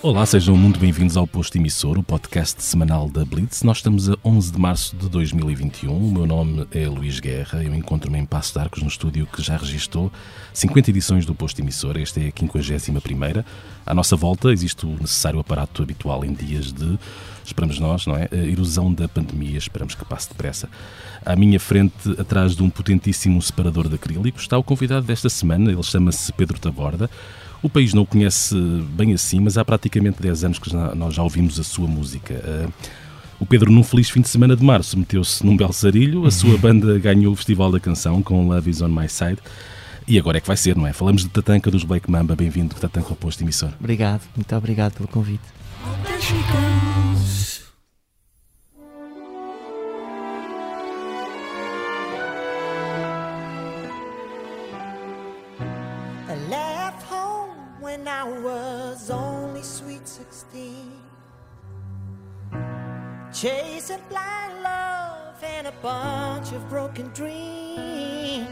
Olá, sejam muito bem-vindos ao Posto Emissor, o podcast semanal da Blitz. Nós estamos a 11 de março de 2021. O meu nome é Luís Guerra. Eu encontro-me em Passo de Arcos, no estúdio que já registou 50 edições do Posto Emissor. Esta é a 51ª. À nossa volta existe o necessário aparato habitual em dias de, esperamos nós, não é? A erosão da pandemia, esperamos que passe depressa. À minha frente, atrás de um potentíssimo separador de acrílico, está o convidado desta semana. Ele chama-se Pedro Taborda. O país não o conhece bem assim, mas há praticamente 10 anos que nós já ouvimos a sua música. Uh, o Pedro, num feliz fim de semana de março, meteu-se num belsarilho, a sua banda ganhou o Festival da Canção com Love Is On My Side. E agora é que vai ser, não é? Falamos de Tatanka dos Black Mamba. Bem-vindo, Tatanka, ao posto emissor. Obrigado, muito obrigado pelo convite. Chasing blind love and a bunch of broken dreams.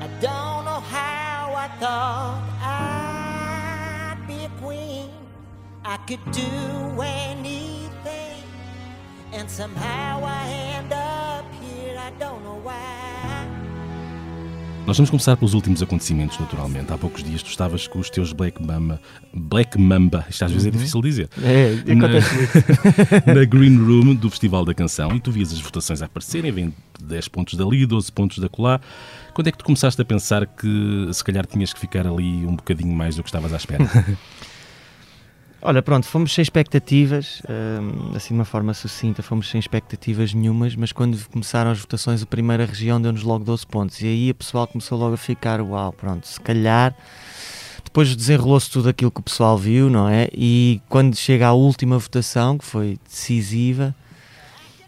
I don't know how I thought I'd be a queen. I could do anything, and somehow I end up here. I don't know why. Nós vamos começar pelos últimos acontecimentos, naturalmente. Há poucos dias tu estavas com os teus Black Mamba. Black Mamba, isto às vezes é uhum. difícil dizer. É, acontece na, na Green Room do Festival da Canção e tu vias as votações a aparecerem, vem 10 pontos dali, 12 pontos da colar. Quando é que tu começaste a pensar que se calhar tinhas que ficar ali um bocadinho mais do que estavas à espera? Olha, pronto, fomos sem expectativas, hum, assim de uma forma sucinta, fomos sem expectativas nenhumas, mas quando começaram as votações, a primeira região deu-nos logo 12 pontos. E aí o pessoal começou logo a ficar, uau, pronto, se calhar. Depois desenrolou-se tudo aquilo que o pessoal viu, não é? E quando chega à última votação, que foi decisiva,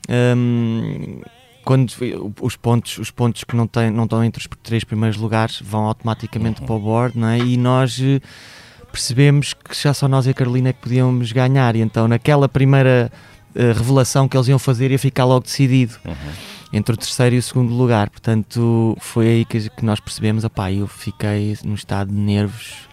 hum, quando os pontos, os pontos que não, têm, não estão entre os três primeiros lugares vão automaticamente uhum. para o board, não é? E nós percebemos que já só nós e a Carolina é que podíamos ganhar. E então, naquela primeira uh, revelação que eles iam fazer, ia ficar logo decidido uhum. entre o terceiro e o segundo lugar. Portanto, foi aí que, que nós percebemos. Opá, eu fiquei num estado de nervos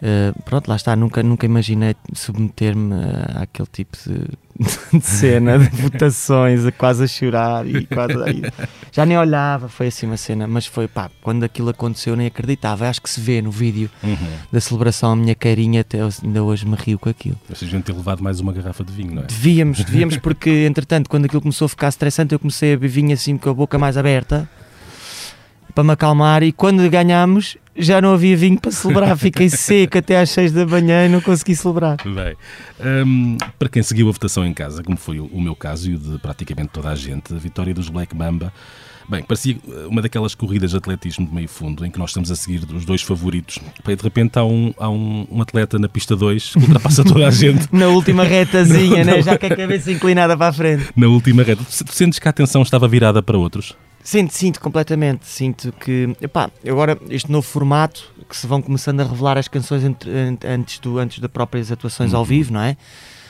Uh, pronto, lá está, nunca, nunca imaginei submeter-me àquele tipo de, de, cena, de votações, quase a chorar e quase a, já nem olhava, foi assim uma cena, mas foi pá, quando aquilo aconteceu nem acreditava, acho que se vê no vídeo uhum. da celebração a minha carinha, até ainda hoje me rio com aquilo. Vocês deviam ter levado mais uma garrafa de vinho, não é? Devíamos, devíamos porque entretanto quando aquilo começou a ficar estressante eu comecei a beber vinho assim com a boca mais aberta para me acalmar e quando ganhámos já não havia vinho para celebrar, fiquei seco até às 6 da manhã e não consegui celebrar. Bem, um, para quem seguiu a votação em casa, como foi o meu caso e o de praticamente toda a gente, a vitória dos Black Mamba Bem, parecia uma daquelas corridas de atletismo de meio fundo em que nós estamos a seguir os dois favoritos. E de repente há um, há um, um atleta na pista 2 que ultrapassa toda a gente. na última retazinha, né? já com a cabeça inclinada para a frente. Na última reta. Tu sentes que a atenção estava virada para outros? Sinto, sinto completamente. Sinto que, epá, agora este novo formato que se vão começando a revelar as canções entre, antes, do, antes das próprias atuações uhum. ao vivo, não é?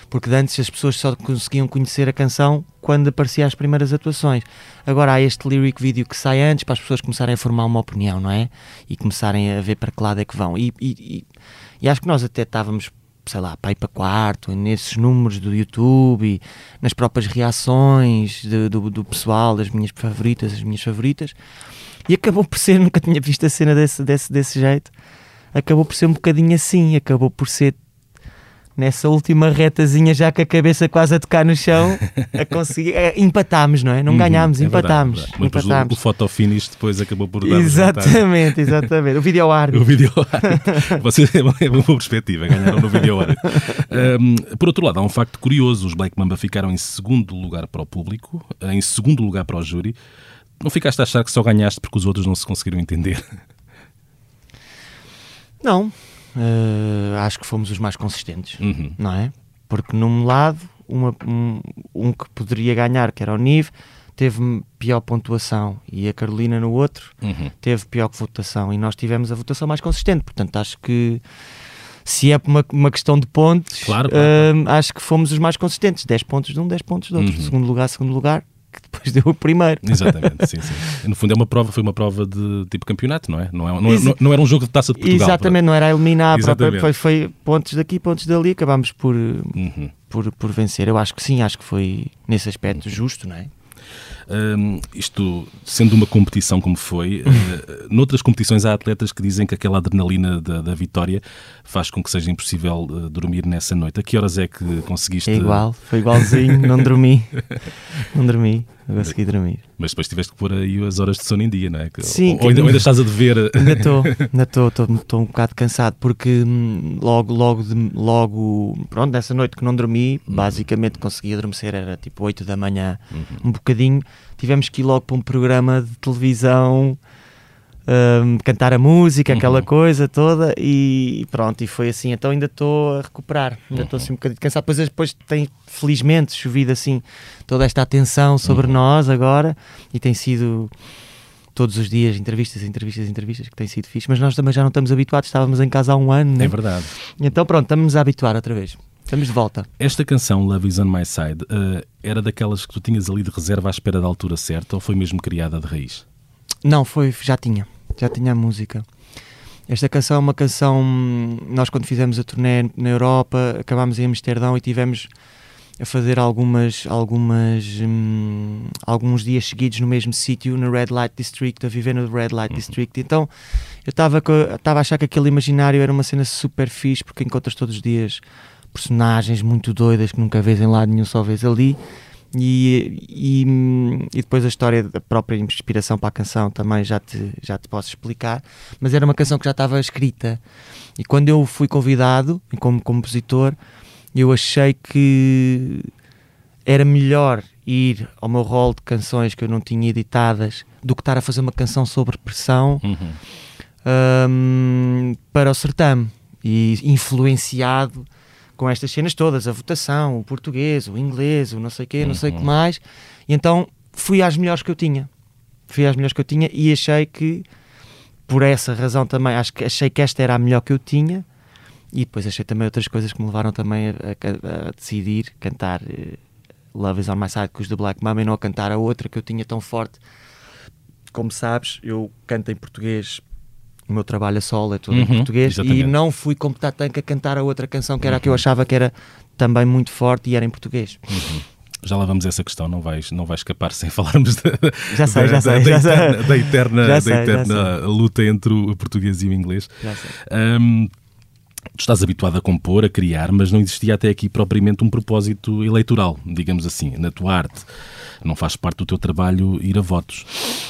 Porque antes as pessoas só conseguiam conhecer a canção quando aparecia as primeiras atuações. Agora há este lyric video que sai antes para as pessoas começarem a formar uma opinião, não é? E começarem a ver para que lado é que vão. E, e, e, e acho que nós até estávamos sei lá, para ir para quarto, nesses números do YouTube e nas próprias reações de, do, do pessoal, das minhas favoritas, as minhas favoritas. E acabou por ser, nunca tinha visto a cena desse, desse, desse jeito, acabou por ser um bocadinho assim, acabou por ser nessa última retazinha, já com a cabeça quase a tocar no chão, a conseguir. É, empatámos, não é? Não uhum, ganhámos, é empatámos. Verdade, verdade. empatámos. O, o photo finish depois acabou por dar Exatamente, exatamente. O vídeo árbitro. O vídeo Você é uma boa perspectiva, ganharam no vídeo árbitro. Um, por outro lado, há um facto curioso: os Black Mamba ficaram em segundo lugar para o público, em segundo lugar para o júri. Não ficaste a achar que só ganhaste porque os outros não se conseguiram entender? Não, uh, acho que fomos os mais consistentes, uhum. não é? Porque num lado, uma, um, um, que poderia ganhar, que era o Nive, teve pior pontuação e a Carolina no outro uhum. teve pior votação e nós tivemos a votação mais consistente. Portanto, acho que se é uma, uma questão de pontos, claro, claro, uh, acho que fomos os mais consistentes. 10 pontos de um, 10 pontos de outro. Uhum. Segundo lugar, segundo lugar, que depois deu o primeiro. Exatamente, sim, sim. No fundo é uma prova, foi uma prova de tipo campeonato, não é? Não, é, não, não, não era um jogo de taça de Portugal. Exatamente, não era a eliminar, própria, foi, foi pontos daqui, pontos dali, acabámos por, uhum. por, por vencer. Eu acho que sim, acho que foi nesse aspecto uhum. justo, não é? Um, isto sendo uma competição como foi, uh, noutras competições há atletas que dizem que aquela adrenalina da, da vitória faz com que seja impossível uh, dormir nessa noite. A que horas é que conseguiste? É igual, foi igualzinho, não dormi. Não dormi, consegui dormir. Mas depois tiveste que pôr aí as horas de sono em dia, não é? Sim. Ou, ainda, ou ainda estás a dever. Ainda estou, ainda estou um bocado cansado porque hum, logo, logo, logo, pronto, nessa noite que não dormi, uhum. basicamente consegui adormecer, era tipo 8 da manhã, uhum. um bocadinho. Tivemos que ir logo para um programa de televisão. Um, cantar a música, aquela uhum. coisa toda e pronto, e foi assim. Então ainda estou a recuperar, ainda estou uhum. assim um bocadinho cansado. Depois, depois tem felizmente chovido assim toda esta atenção sobre uhum. nós agora e tem sido todos os dias entrevistas, entrevistas, entrevistas, que tem sido fixe, mas nós também já não estamos habituados, estávamos em casa há um ano, né? É verdade. Então pronto, estamos a habituar outra vez. Estamos de volta. Esta canção, Love is on My Side, uh, era daquelas que tu tinhas ali de reserva à espera da altura certa ou foi mesmo criada de raiz? Não, foi, já tinha, já tinha a música. Esta canção é uma canção. Nós, quando fizemos a turnê na Europa, acabámos em Amsterdão e tivemos a fazer algumas, algumas, hum, alguns dias seguidos no mesmo sítio, no Red Light District, a viver no Red Light uhum. District. Então eu estava a achar que aquele imaginário era uma cena super fixe, porque encontras todos os dias personagens muito doidas que nunca vês em lado nenhum, só vês ali. E, e, e, depois a história da própria inspiração para a canção também já te, já te posso explicar, mas era uma canção que já estava escrita. E quando eu fui convidado como compositor, eu achei que era melhor ir ao meu rol de canções que eu não tinha editadas do que estar a fazer uma canção sobre pressão uhum. um, para o certame e influenciado com estas cenas todas, a votação, o português, o inglês, o não sei o quê, não sei o que uhum. mais. E então fui às melhores que eu tinha. Fui às melhores que eu tinha e achei que, por essa razão também, acho que achei que esta era a melhor que eu tinha. E depois achei também outras coisas que me levaram também a, a, a decidir cantar uh, Love is on My Side com os The Black Mama e não a cantar a outra que eu tinha tão forte. Como sabes, eu canto em português o meu trabalho a solo é todo uhum, em português exatamente. e não fui como Tatanka cantar a outra canção que era a que eu uhum. achava que era também muito forte e era em português. Uhum. Já lá vamos a essa questão, não vais, não vais escapar sem falarmos da, já sei, da, já sei, da, já eterna, sei. da eterna, da eterna luta entre o português e o inglês. Já sei. Um, tu estás habituado a compor, a criar, mas não existia até aqui propriamente um propósito eleitoral, digamos assim, na tua arte. Não faz parte do teu trabalho ir a votos.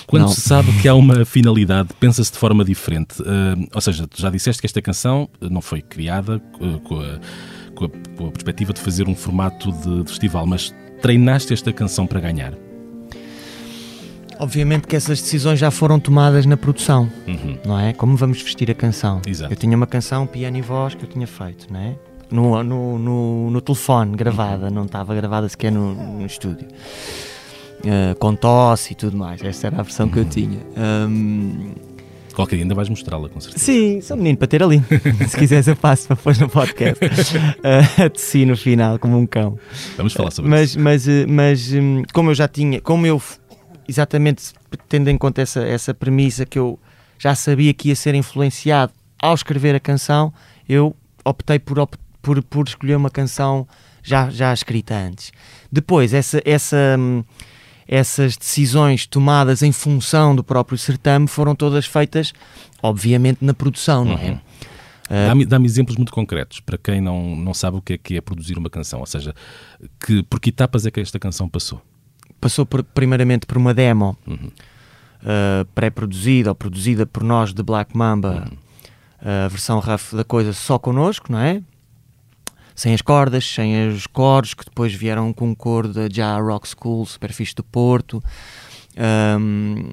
Quando não. se sabe que há uma finalidade, pensa-se de forma diferente. Uh, ou seja, tu já disseste que esta canção não foi criada uh, com, a, com, a, com, a, perspectiva de fazer um formato de, de festival, mas treinaste esta canção para ganhar. Obviamente que essas decisões já foram tomadas na produção, uhum. não é? Como vamos vestir a canção. Exato. Eu tinha uma canção, piano e voz, que eu tinha feito, não é? No, no, no, no telefone, gravada, uhum. não estava gravada sequer no, no estúdio. Uh, com tosse e tudo mais. Essa era a versão uhum. que eu uhum. tinha. Um, Qualquer dia ainda vais mostrá-la, com certeza. Sim, sou menino para ter ali. Se quiseres, eu passo para pôr no podcast. Uh, a tossir no final, como um cão. Vamos falar sobre mas, isso. Mas, mas, hum, como eu já tinha, como eu exatamente tendo em conta essa, essa premissa que eu já sabia que ia ser influenciado ao escrever a canção, eu optei por, por, por escolher uma canção já, já escrita antes. Depois, essa, essa, essas decisões tomadas em função do próprio certame foram todas feitas, obviamente, na produção, não é? Uhum. Uh, Dá-me dá exemplos muito concretos para quem não, não sabe o que é, que é produzir uma canção, ou seja, que, por que etapas é que esta canção passou? Passou por, primeiramente por uma demo uhum. uh, pré-produzida ou produzida por nós de Black Mamba, uhum. a versão rough da coisa só connosco, não é? Sem as cordas, sem os coros, que depois vieram com um coro da Já Rock School, super fixe do Porto. Um,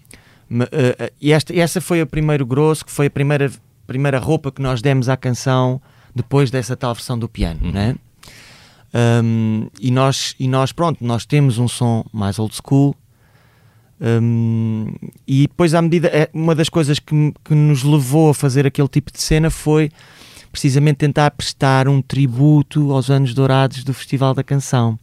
uh, uh, e esta, essa foi o primeiro grosso, que foi a primeira, primeira roupa que nós demos à canção depois dessa tal versão do piano, uhum. né? Um, e, nós, e nós, pronto, nós temos um som mais old school. Um, e depois, à medida, é, uma das coisas que, que nos levou a fazer aquele tipo de cena foi precisamente tentar prestar um tributo aos anos dourados do Festival da Canção.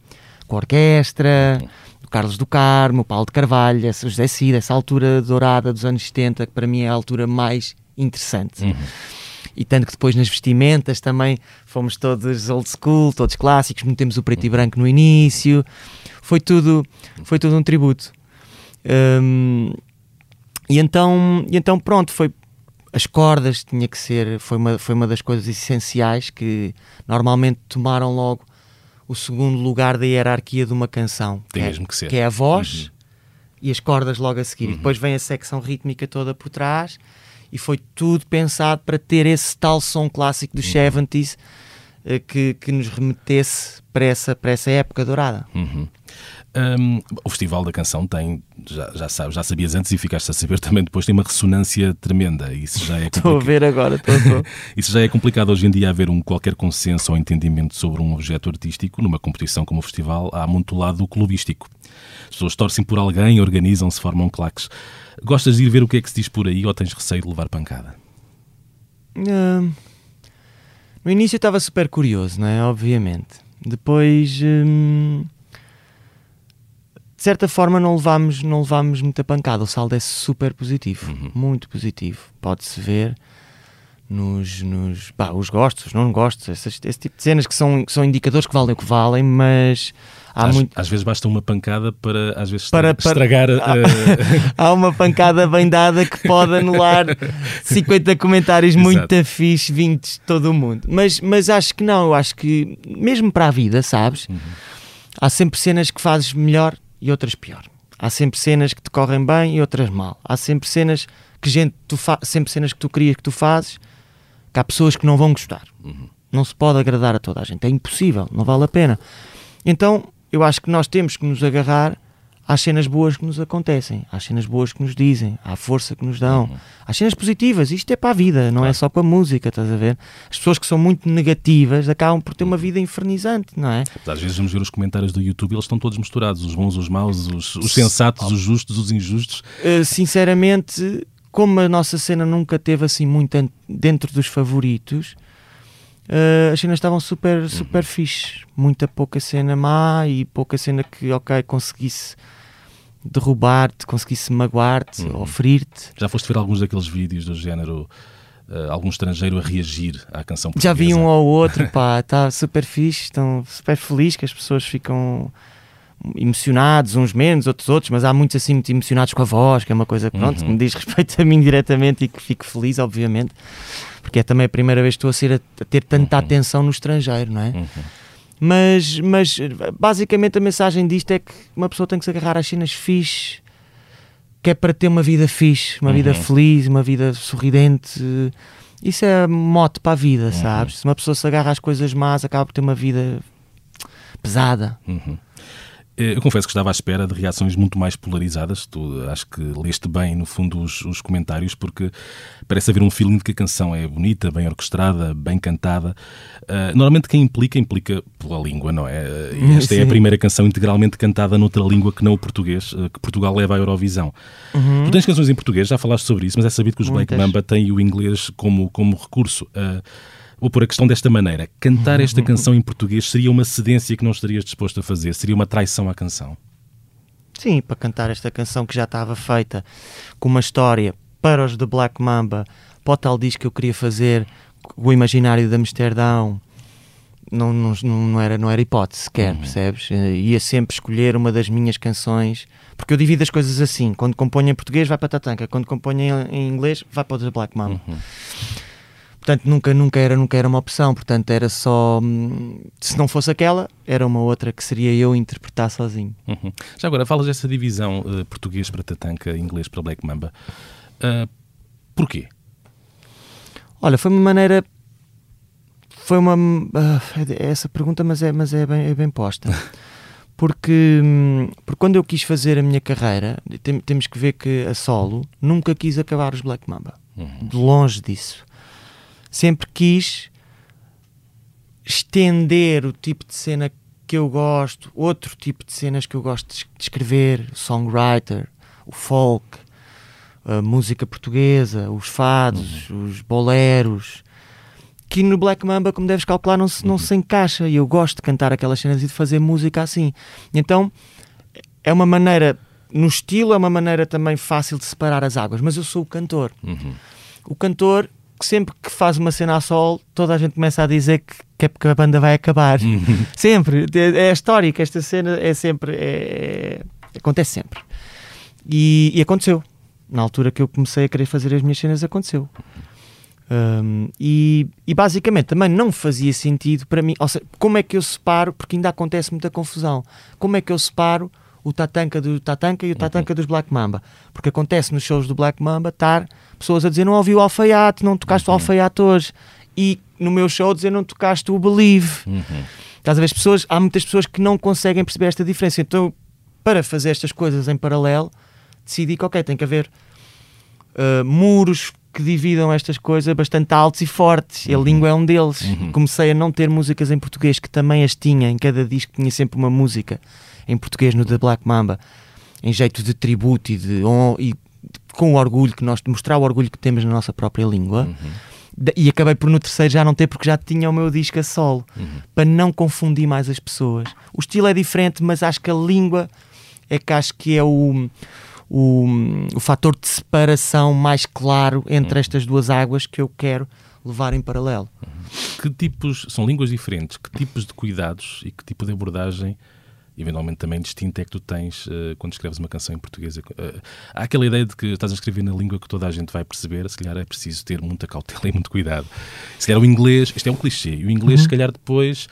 com a orquestra, o Carlos do Carmo, o Paulo de Carvalho, José Cid, essa altura dourada dos anos 70, que para mim é a altura mais interessante. Uhum. E tanto que depois nas vestimentas também fomos todos old school, todos clássicos, metemos o preto e branco no início. Foi tudo, foi tudo um tributo. Hum, e, então, e então pronto, foi as cordas tinha que ser, foi uma, foi uma das coisas essenciais que normalmente tomaram logo o segundo lugar da hierarquia de uma canção. Tem que é- mesmo que ser. Que é a voz Uhum. e as cordas logo a seguir. E depois vem a secção rítmica toda por trás e foi tudo pensado para ter esse tal som clássico dos 70s eh, que, que nos remetesse para essa, para essa época dourada. Uhum. Hum, o Festival da Canção tem, já, já sabes, já sabias antes e ficaste a saber também depois, tem uma ressonância tremenda. Isso já é Estou a ver agora, estou, estou. Isso já é complicado hoje em dia haver um qualquer consenso ou entendimento sobre um objeto artístico numa competição como o festival. Há muito lado do clubístico. As pessoas torcem por alguém, organizam-se, formam claques. Gostas de ir ver o que é que se diz por aí ou tens receio de levar pancada? No início eu estava super curioso, não é? Obviamente. Depois, hum, certa forma, não levámos, não levámos muita pancada. O saldo é super positivo, muito positivo. Pode-se ver nos, nos pá, os gostos, os não gostos, essas- esse tipo de cenas que são, que são indicadores que valem o que valem, mas há às, muito. às vezes basta uma pancada para às vezes Para- para- estragar a- Há uma pancada bem dada que pode anular 50 comentários Exato. muito fixe vindos de todo o mundo. Mas, mas acho que não, eu acho que mesmo para a vida, sabes? Uhum. Há sempre cenas que fazes melhor e outras pior. Há sempre cenas que te correm bem e outras mal. Há sempre cenas que gente tu sempre cenas que tu querias que tu fazes que há pessoas que não vão gostar. Uhum. Não se pode agradar a toda a gente. É impossível, não vale a pena. Então, eu acho que nós temos que nos agarrar às cenas boas que nos acontecem, às cenas boas que nos dizem, à força que nos dão, às cenas positivas. Isto é para a vida, não é Claro. só com a música, estás a ver? As pessoas que são muito negativas acabam por ter uma vida infernizante, não é? Às vezes vamos ver os comentários do YouTube eles estão todos misturados, os bons, os maus, os, os sensatos, os justos, os injustos. Uh, sinceramente, como a nossa cena nunca teve assim muito dentro dos favoritos, uh, as cenas estavam super, super fixe. Muita pouca cena má e pouca cena que, ok, conseguisse derrubar-te, conseguisse magoar-te Uhum. ou ferir-te. Já foste ver alguns daqueles vídeos do género eh, algum estrangeiro a reagir à canção Já vi um portuguesa? ou outro, pá, está super fixe, estão super felizes que as pessoas ficam emocionados, uns menos, outros outros, mas há muitos assim muito emocionados com a voz, que é uma coisa que pronto, Uhum. que me diz respeito a mim diretamente e que fico feliz, obviamente, porque é também a primeira vez que estou a, ser, a ter tanta atenção no estrangeiro, não é? Uhum. Mas, mas basicamente a mensagem disto é que uma pessoa tem que se agarrar às cenas fixe, que é para ter uma vida fixe, uma vida Uhum. feliz, uma vida sorridente. Isso é mote para a vida, sabes? Se uma pessoa se agarra às coisas más, acaba por ter uma vida pesada. Uhum. Eh, Eu confesso que estava à espera de reações muito mais polarizadas. Tu eh, acho que leste bem, no fundo, os, os comentários, porque parece haver um feeling de que a canção é bonita, bem orquestrada, bem cantada. Ah, normalmente quem implica, implica pela língua, não é? E esta é a Sim. primeira canção integralmente cantada noutra língua que não o português, eh, que Portugal leva à Eurovisão. Tu tens canções em português, já falaste sobre isso, mas é sabido que os Black Muitas. Mamba têm o inglês como, como recurso. Ah, Vou pôr a questão desta maneira. Cantar esta canção em português seria uma cedência que não estarias disposto a fazer? Seria uma traição à canção? Sim, para cantar esta canção que já estava feita com uma história para os de Black Mamba, para o tal disco que eu queria fazer, o imaginário de Amsterdão, não, não, não, era, não era hipótese sequer, percebes? Eh, Ia sempre escolher uma das minhas canções, porque eu divido as coisas assim: quando componho em português, vai para Tatanka, quando componho em, inglês, vai para o The Black Mamba. Portanto, nunca, nunca, era, nunca era uma opção. Portanto, era só. hum, Se não fosse aquela, era uma outra que seria eu interpretar sozinho. Uhum. Já agora, falas dessa divisão eh, português para Tatanka, inglês para Black Mamba. Ah, porquê? Olha, foi uma maneira. Foi uma. ah, é essa pergunta, mas é, mas é, bem, é bem posta. Porque, hum, porque quando eu quis fazer a minha carreira, tem- temos que ver que a solo nunca quis acabar os Black Mamba. Uhum. De longe disso. Sempre quis estender o tipo de cena que eu gosto, outro tipo de cenas que eu gosto de es- de escrever, songwriter, o folk, a música portuguesa, os fados, os boleros, que no Black Mamba, como deves calcular, não se, não se encaixa. E eu gosto de cantar aquelas cenas e de fazer música assim. Então é uma maneira, no estilo, é uma maneira também fácil de separar as águas. Mas eu sou o cantor. Uhum. O cantor que sempre que faz uma cena a sol, toda a gente começa a dizer que, que, é porque a banda vai acabar. Uhum. Sempre. É, é histórico. Esta cena é sempre. é- acontece sempre. E, e aconteceu. Na altura que eu comecei a querer fazer as minhas cenas, aconteceu. Um, e, e basicamente também não fazia sentido para mim. Ou seja, como é que eu separo? Porque ainda acontece muita confusão. Como é que eu separo o Tatanka do Tatanka e o Tatanka dos Black Mamba? Porque acontece nos shows do Black Mamba estar pessoas a dizer não ouvi o alfaiate, não tocaste o alfaiate hoje. E no meu show dizer não tocaste o Believe. Uhum. Estás a ver? As pessoas, há muitas pessoas que não conseguem perceber esta diferença. Então, para fazer estas coisas em paralelo, decidi que, ok, tem que haver uh, muros que dividam estas coisas bastante altos e fortes. E a língua é um deles. Uhum. Comecei a não ter músicas em português, que também as tinha. Em cada disco tinha sempre uma música em português no The Black Mamba, em jeito de tributo e, de, e com o orgulho que nós, mostrar o orgulho que temos na nossa própria língua. Da- E acabei por no terceiro já não ter, porque já tinha o meu disco a solo para não confundir mais as pessoas. O estilo é diferente, mas acho que a língua é que acho que é o, o, o fator de separação mais claro entre estas duas águas que eu quero levar em paralelo. Que tipos, são línguas diferentes, que tipos de cuidados e que tipo de abordagem, eventualmente também distinta, é que tu tens eh, quando escreves uma canção em português? Eh, há aquela ideia de que estás a escrever na língua que toda a gente vai perceber, se calhar é preciso ter muita cautela e muito cuidado. Se calhar o inglês, isto é um clichê, e o inglês, se calhar depois.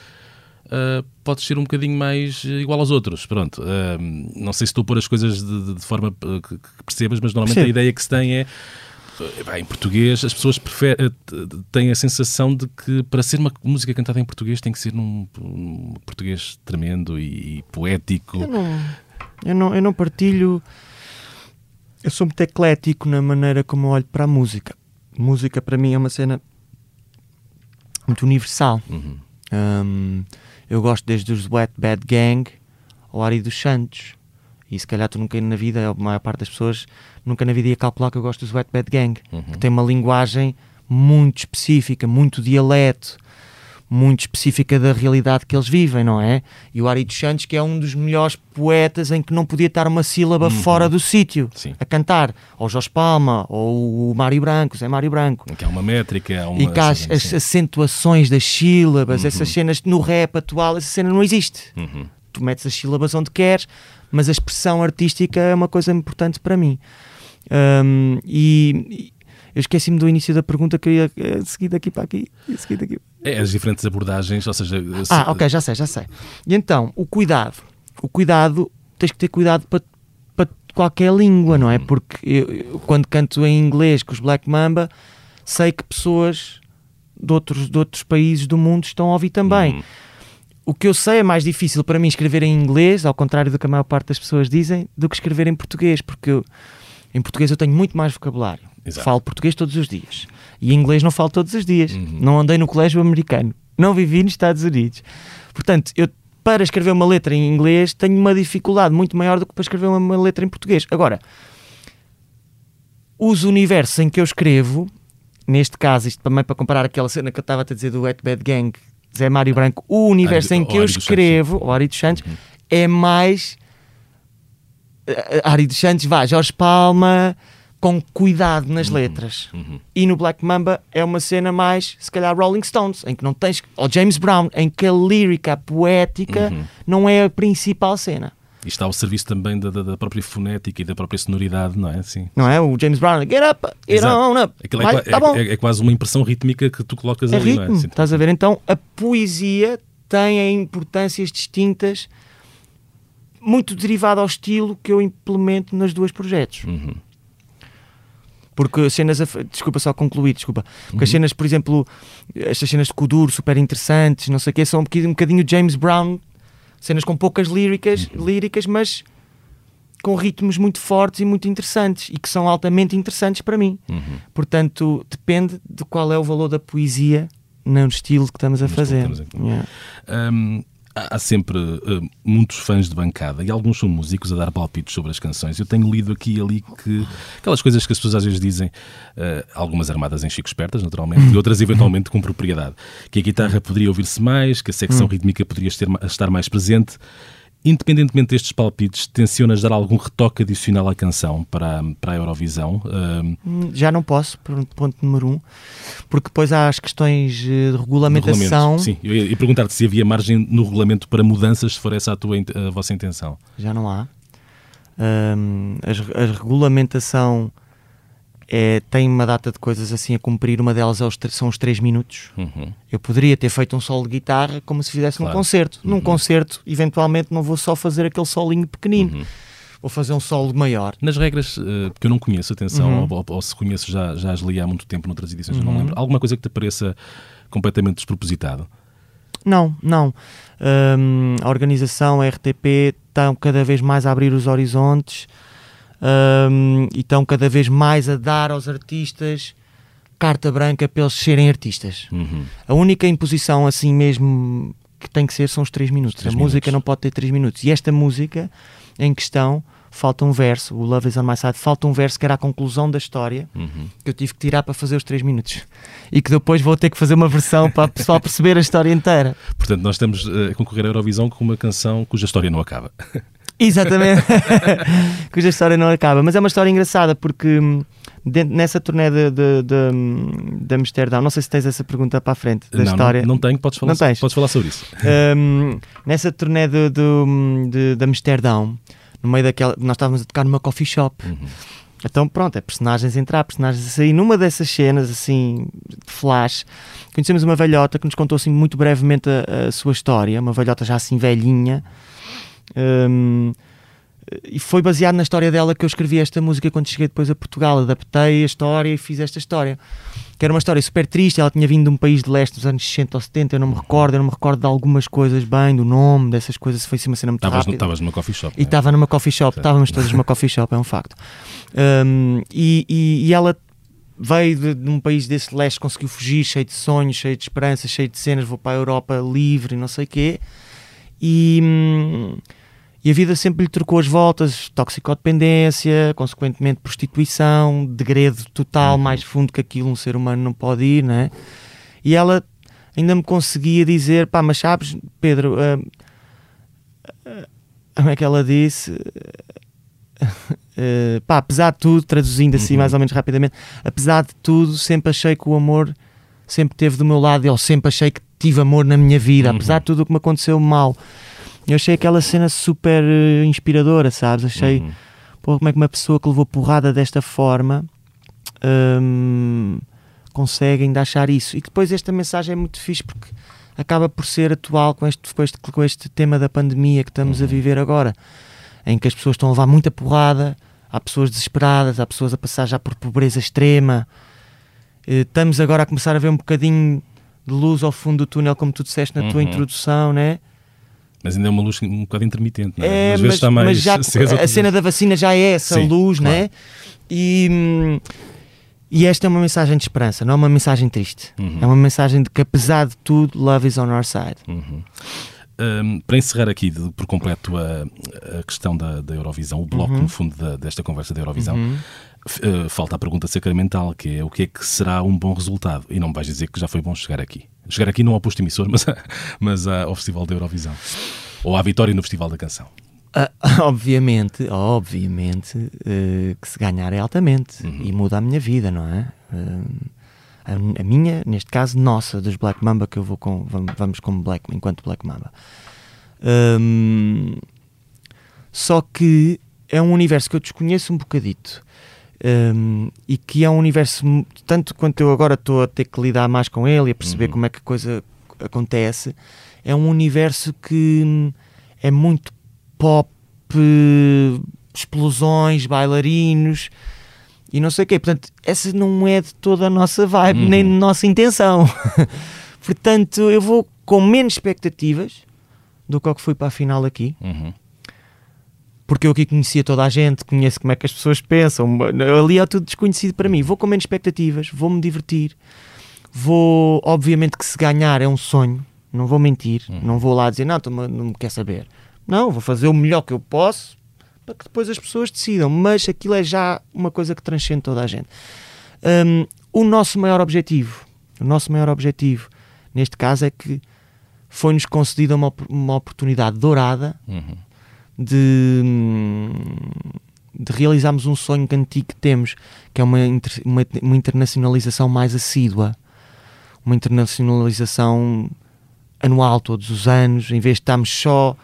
eh, pode ser um bocadinho mais igual aos outros. Pronto, eh, não sei se estou a pôr as coisas de, de- forma que, que percebas, mas normalmente Percebo. a ideia que se tem é em português, as pessoas preferem, eh, têm a sensação de que para ser uma música cantada em português tem que ser num, num português tremendo e, e poético. Eu não, eu, não, eu não partilho. Eu sou muito eclético na maneira como olho para a música. Música para mim é uma cena muito universal. Uhum. Hum, eu gosto desde os Wet Bad Gang ao Ari dos Santos. E se calhar tu nunca na vida, a maior parte das pessoas nunca na vida ia calcular que eu gosto dos Wet Bad Gang. Uhum. Que tem uma linguagem muito específica, muito dialeto, muito específica da realidade que eles vivem, não é? E o Ari dos Santos, que é um dos melhores poetas em que não podia estar uma sílaba fora do sítio a cantar. Ou Jorge Palma, ou o Mário Branco, Zé Mário Branco. Que há uma métrica, há uma. E há as, acentuações das sílabas, essas cenas no rap atual, essa cena não existe. Uhum. Tu metes as sílabas onde queres, mas a expressão artística é uma coisa importante para mim. Hum, e, e eu esqueci-me do início da pergunta que eu ia eh, seguir daqui para aqui. ia seguir daqui. É, as diferentes abordagens, ou seja. se- Ah, ok, já sei, já sei. E então, o cuidado. O cuidado, tens que ter cuidado para, para qualquer língua, não é? Porque eu, eu, quando canto em inglês com os Black Mamba, sei que pessoas de outros, de outros países do mundo estão a ouvir também. Uhum. O que eu sei é mais difícil para mim escrever em inglês, ao contrário do que a maior parte das pessoas dizem, do que escrever em português, porque eu- em português eu tenho muito mais vocabulário. Exato. Falo português todos os dias. E inglês não falo todos os dias. Uhum. Não andei no colégio americano. Não vivi nos Estados Unidos. Portanto, eu para escrever uma letra em inglês tenho uma dificuldade muito maior do que para escrever uma, letra em português. Agora, os universos em que eu escrevo, neste caso, isto também para comparar aquela cena que eu estava a dizer do Wet Bad Gang, Zé Mário Branco, o universo em que eu escrevo, o Ari dos Santos, é mais eh, Ari dos Santos, vá, Jorge Palma, com cuidado nas letras. Uhum. E no Black Mamba é uma cena mais, se calhar, Rolling Stones, em que não tens. Ou James Brown, em que a lírica, a poética, Uhum. não é a principal cena. E está ao serviço também da, da- própria fonética e da própria sonoridade, não é? Sim. Não é? O James Brown, get up, get Exato. on up. Aquilo é, tá é- bom. é- é quase uma impressão rítmica que tu colocas É ali, ritmo, não é? Sim. estás a ver? Então a poesia tem importâncias distintas, muito derivada ao estilo que eu implemento nos dois projetos. Uhum. Porque as cenas, af- desculpa só concluir, desculpa. Porque as Uhum. cenas, por exemplo, estas cenas de Kuduro super interessantes, não sei o quê, são um bocadinho, um bocadinho James Brown, cenas com poucas líricas, Uhum. líricas, mas com ritmos muito fortes e muito interessantes e que são altamente interessantes para mim. Uhum. Portanto, depende de qual é o valor da poesia no estilo que estamos a No fazer. estamos a- Yeah. Hum, há sempre uh, muitos fãs de bancada e alguns são músicos a dar palpites sobre as canções. Eu tenho lido aqui e ali que aquelas coisas que as pessoas às vezes dizem, uh, algumas armadas em chico espertas, naturalmente, e outras eventualmente com propriedade, que a guitarra poderia ouvir-se mais, que a secção hum. rítmica poderia estar mais presente independentemente destes palpites, tencionas dar algum retoque adicional à canção para, para a Eurovisão? Uh... Já não posso, ponto número um, porque depois há as questões eh, de regulamentação. Sim, eu ia perguntar-te se havia margem no regulamento para mudanças, se for essa a, tua, a vossa intenção. Já não há. Um, a, a regulamentação é, tem uma data de coisas assim a cumprir, uma delas é os, são os 3 minutos. Uhum. Eu poderia ter feito um solo de guitarra como se fizesse claro. num concerto. Uhum. Num concerto, eventualmente, não vou só fazer aquele solinho pequenino. Uhum. Vou fazer um solo maior. Nas regras uh, que eu não conheço, atenção, uhum. ou, ou, se conheço já, já as li há muito tempo noutras edições, eu não uhum. lembro. Alguma coisa que te pareça completamente despropositado? Não, não. Um, a organização, a RTP, estão cada vez mais a abrir os horizontes um, e estão cada vez mais a dar aos artistas carta branca para eles serem artistas. Uhum. A única imposição assim mesmo que tem que ser são os 3 minutos. 3 a minutos. música não pode ter 3 minutos. E esta música em questão falta um verso, o Love is on my side, falta um verso que era a conclusão da história uhum. que eu tive que tirar para fazer os 3 minutos e que depois vou ter que fazer uma versão para o pessoal perceber a história inteira. Portanto, nós estamos eh, a concorrer à Eurovisão com uma canção cuja história não acaba. Exatamente. Cuja história não acaba. Mas é uma história engraçada porque hum, dentro, nessa turnê de, de, de, hum, de, Amsterdão, não sei se tens essa pergunta para a frente da não, história. Não, não tenho, podes falar, não tens. podes falar sobre isso. Um, nessa turnê de, de, de, de Amsterdão, no meio daquela. Nós estávamos a tocar numa coffee shop. Uhum. Então, pronto, é personagens entrar, personagens a sair. Numa dessas cenas, assim, de flash, conhecemos uma velhota que nos contou, assim, muito brevemente a, a sua história. Uma velhota já assim velhinha um, e foi baseado na história dela que eu escrevi esta música quando cheguei depois a Portugal. Adaptei a história e fiz esta história. Que era uma história super triste. Ela tinha vindo de um país de leste dos anos 60 ou 70. Eu não me recordo. Eu não me recordo de algumas coisas bem, do nome, dessas coisas. Foi assim uma cena muito Estavas rápida. Estavas numa coffee shop. E estava é? numa coffee shop. Estávamos todos numa coffee shop, é um facto. Um, e, e, e, ela veio de, de, um país desse leste, conseguiu fugir, cheio de sonhos, cheio de esperanças, cheio de cenas. Vou para a Europa livre, não sei o quê. E. Hum, e a vida sempre lhe trocou as voltas, toxicodependência, consequentemente prostituição, degredo total, uhum. mais fundo que aquilo um ser humano não pode ir, né? E ela ainda me conseguia dizer, pá, mas sabes, Pedro, uh, uh, como é que ela disse? Uh, pá, apesar de tudo, traduzindo assim uhum. mais ou menos rapidamente, apesar de tudo, sempre achei que o amor sempre teve do meu lado, eu sempre achei que tive amor na minha vida, uhum. apesar de tudo o que me aconteceu mal. Eu achei aquela cena super uh, inspiradora, sabes? Achei, uhum. pô, como é que uma pessoa que levou porrada desta forma um, consegue ainda achar isso. E depois esta mensagem é muito fixe porque acaba por ser atual com este, com este, com este tema da pandemia que estamos uhum. a viver agora, em que as pessoas estão a levar muita porrada, há pessoas desesperadas, há pessoas a passar já por pobreza extrema. Uh, estamos agora a começar a ver um bocadinho de luz ao fundo do túnel, como tu disseste na tua uhum. introdução, né? Mas ainda é uma luz um bocado intermitente, não é? é Às vezes está mais mas já, a cena da vacina já é essa Sim, luz, claro. né? E, e esta é uma mensagem de esperança, não é uma mensagem triste. Uhum. É uma mensagem de que, apesar de tudo, love is on our side. Uhum. Um, para encerrar aqui de, por completo a, a questão da, da, Eurovisão, o bloco, uhum. no fundo, da, desta conversa da Eurovisão, uh, falta a pergunta sacramental, que é o que é que será um bom resultado? E não me vais dizer que já foi bom chegar aqui. Chegar aqui não ao posto emissor, mas, a, mas a, ao Festival da Eurovisão. Ou à vitória no Festival da Canção. Uh, obviamente, obviamente uh, que se ganhar é altamente uhum. e muda a minha vida, não é? Uh, a, a, minha, neste caso, nossa, dos Black Mamba, que eu vou com, vamos como Black, enquanto Black Mamba. Um, só que é um universo que eu desconheço um bocadito um, e que é um universo, tanto quanto eu agora estou a ter que lidar mais com ele e a perceber uhum. como é que a coisa acontece, é um universo que hum, é muito pop, explosões, bailarinos e não sei o quê. Portanto, essa não é de toda a nossa vibe, uhum. nem nossa intenção. Portanto, eu vou com menos expectativas do que o que fui para a final aqui. Uhum porque eu aqui conhecia toda a gente, conheço como é que as pessoas pensam, ali é tudo desconhecido para mim. Vou com menos expectativas, vou-me divertir, vou, obviamente que se ganhar é um sonho, não vou mentir, não vou lá dizer, não, não me quer saber. Não, vou fazer o melhor que eu posso para que depois as pessoas decidam, mas aquilo é já uma coisa que transcende toda a gente. Um, o nosso maior objetivo, o nosso maior objetivo neste caso é que foi-nos concedida uma, uma oportunidade dourada Uhum. De, de realizarmos um sonho antigo que temos, que é uma, inter- uma, uma internacionalização mais assídua, uma internacionalização anual, todos os anos, em vez de estarmos só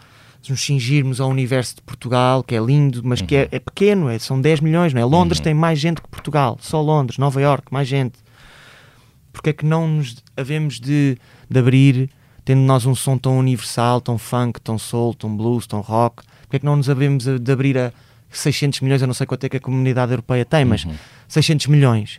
nos cingirmos ao universo de Portugal, que é lindo, mas que é, é pequeno, é, são 10 milhões, não é? Londres Uhum. tem mais gente que Portugal, só Londres, Nova York, mais gente. Porque é que não nos havemos de, de abrir, tendo nós um som tão universal, tão funk, tão soul, tão blues, tão rock, porque é que não nos havemos de abrir a 600 milhões, eu não sei quanto é que a comunidade europeia tem, mas Uhum. 600 milhões.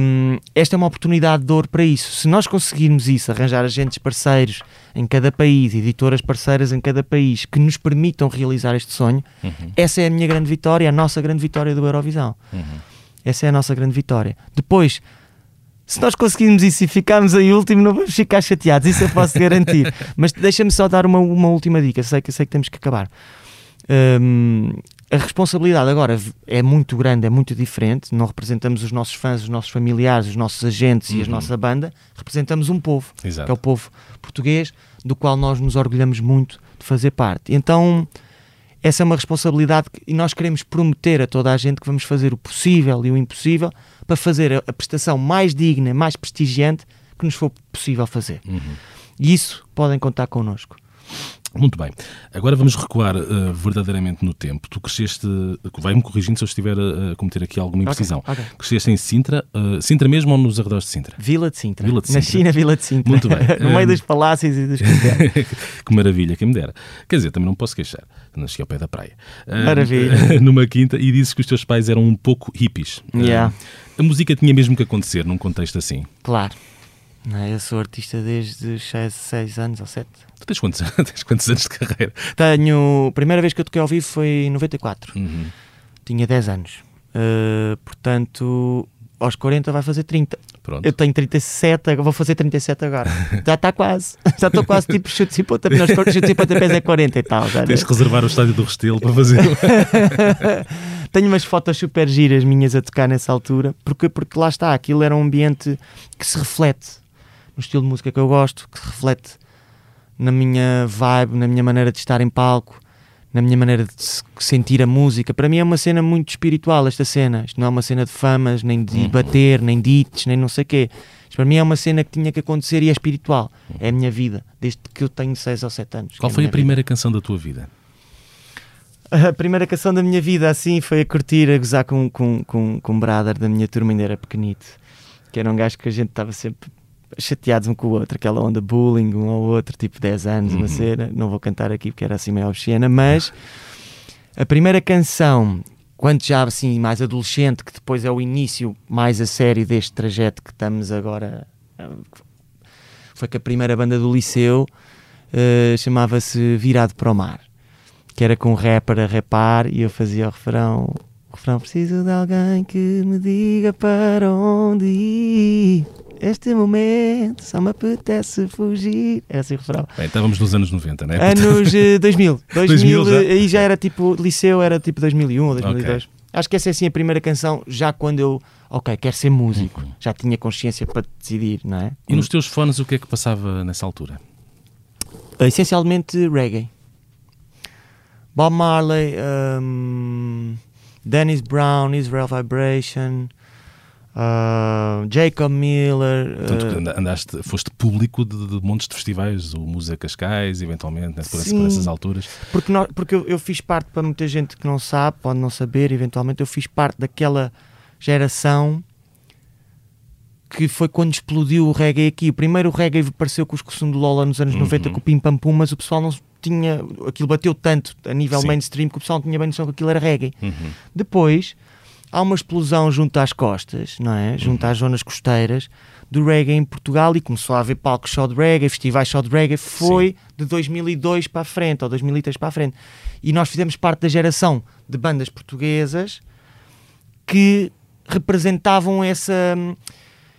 Hum, esta é uma oportunidade de ouro para isso. Se nós conseguirmos isso, arranjar agentes parceiros em cada país, editoras parceiras em cada país, que nos permitam realizar este sonho, Uhum. essa é a minha grande vitória, a nossa grande vitória do Eurovisão. Uhum. Essa é a nossa grande vitória. Depois, se nós conseguirmos isso e ficarmos em último, não vamos ficar chateados, isso eu posso garantir. Mas deixa-me só dar uma, uma última dica, sei que, sei que temos que acabar. Hum, a responsabilidade agora é muito grande, é muito diferente. Não representamos os nossos fãs, os nossos familiares, os nossos agentes e a Uhum. nossa banda, representamos um povo que é Exato. o povo português, do qual nós nos orgulhamos muito de fazer parte. Então, essa é uma responsabilidade que, e nós queremos prometer a toda a gente que vamos fazer o possível e o impossível para fazer a, a prestação mais digna, mais prestigiante que nos for possível fazer. Uhum. E isso podem contar connosco. Muito bem. Agora vamos recuar eh, verdadeiramente no tempo. Tu cresceste, vai-me corrigindo se eu estiver a, a cometer aqui alguma imprecisão. Ok, ok. Cresceste em Sintra, eh, Sintra mesmo ou nos arredores de Sintra? Vila de Sintra. Vila de Na Sintra. China, Vila de Sintra. Muito bem. no meio Hum. dos palácios e dos que maravilha, quem me dera. Quer dizer, também não posso queixar. Nasci ao pé da praia. Ah, Maravilha. numa quinta e dizes que os teus pais eram um pouco hippies. Ah, Yeah. A música tinha mesmo que acontecer num contexto assim. Claro. Não, é? eu sou artista desde 6 anos ou 7. Tu tens quantos, tens quantos anos de carreira? Tenho. A primeira vez que eu toquei ao vivo foi em 94. Uhum. Tinha 10 anos. Uh, portanto, aos 40 vai fazer 30. Pronto. Eu tenho 37, agora- vou fazer 37 agora. Já está quase. Já estou quase tipo chutes e pontapés. Chutes e pontapés é 40 e tal. Já, Tens que reservar o estádio do Restelo para fazer. Tenho umas fotos super giras minhas a tocar nessa altura, porque, porque lá está, aquilo era um ambiente que se reflete no estilo de música que eu gosto, que se reflete na minha vibe, na minha maneira de estar em palco, na minha maneira de se- sentir a música. Para mim é uma cena muito espiritual esta cena. Isto não é uma cena de famas, nem de Uhum. bater, nem de hits, nem não sei o quê. Isto para mim é uma cena que tinha que acontecer e é espiritual. É a minha vida, desde que eu tenho 6 ou 7 anos. Qual é foi a minha vida. primeira canção da tua vida? A primeira canção da minha vida assim foi a curtir, a gozar com, com, com, com um brother da minha turma, ainda era pequenito. Que era um gajo que a gente estava sempre chateados um com o outro, aquela onda bullying um ao outro, tipo 10 anos, Uhum. uma cena. Não vou cantar aqui porque era assim meio obscena, mas a primeira canção, quando já assim mais adolescente, que depois é o início mais a sério deste trajeto que estamos agora. eh, Foi que a primeira banda do liceu eh, chamava-se Virado para o Mar que era com um rapper a rapar e eu fazia o refrão. O refrão, preciso de alguém que me diga para onde ir. Este momento só me apetece fugir. Era assim o refrão. Bem, estávamos nos anos 90, não é? Anos eh, 2000. 2000, 2000 já? eh, aí já era tipo, liceu era tipo 2001 ou 2002. Acho que essa é assim a primeira canção, já quando eu, ok, quero ser músico. Já tinha consciência para decidir, não é? E nos teus fones o que é que passava nessa altura? Essencialmente reggae. Bob Marley, um, Dennis Brown, Israel Vibration, uh, Jacob Miller. Portanto, anda- andaste, foste público de, de montes de festivais, o Musa Cascais, eventualmente, né, por, esse- por essas alturas. porque nós- porque eu, eu fiz parte, para muita gente que não sabe, pode não saber, eventualmente, eu fiz parte daquela geração que foi quando explodiu o reggae aqui. O primeiro reggae apareceu com os Cossum do Lola nos anos Uhum. 90 com o Pim Pam Pum, mas o pessoal não tinha. Aquilo bateu tanto a nível Sim. mainstream que o pessoal não tinha bem noção que aquilo era reggae. Uhum. Depois há uma explosão junto às costas, não é? Junto às zonas costeiras do reggae em Portugal e começou a haver palcos só de reggae, festivais só de reggae. Foi de 2002 para a frente ou 2003 para a frente. E nós fizemos parte da geração de bandas portuguesas que representavam essa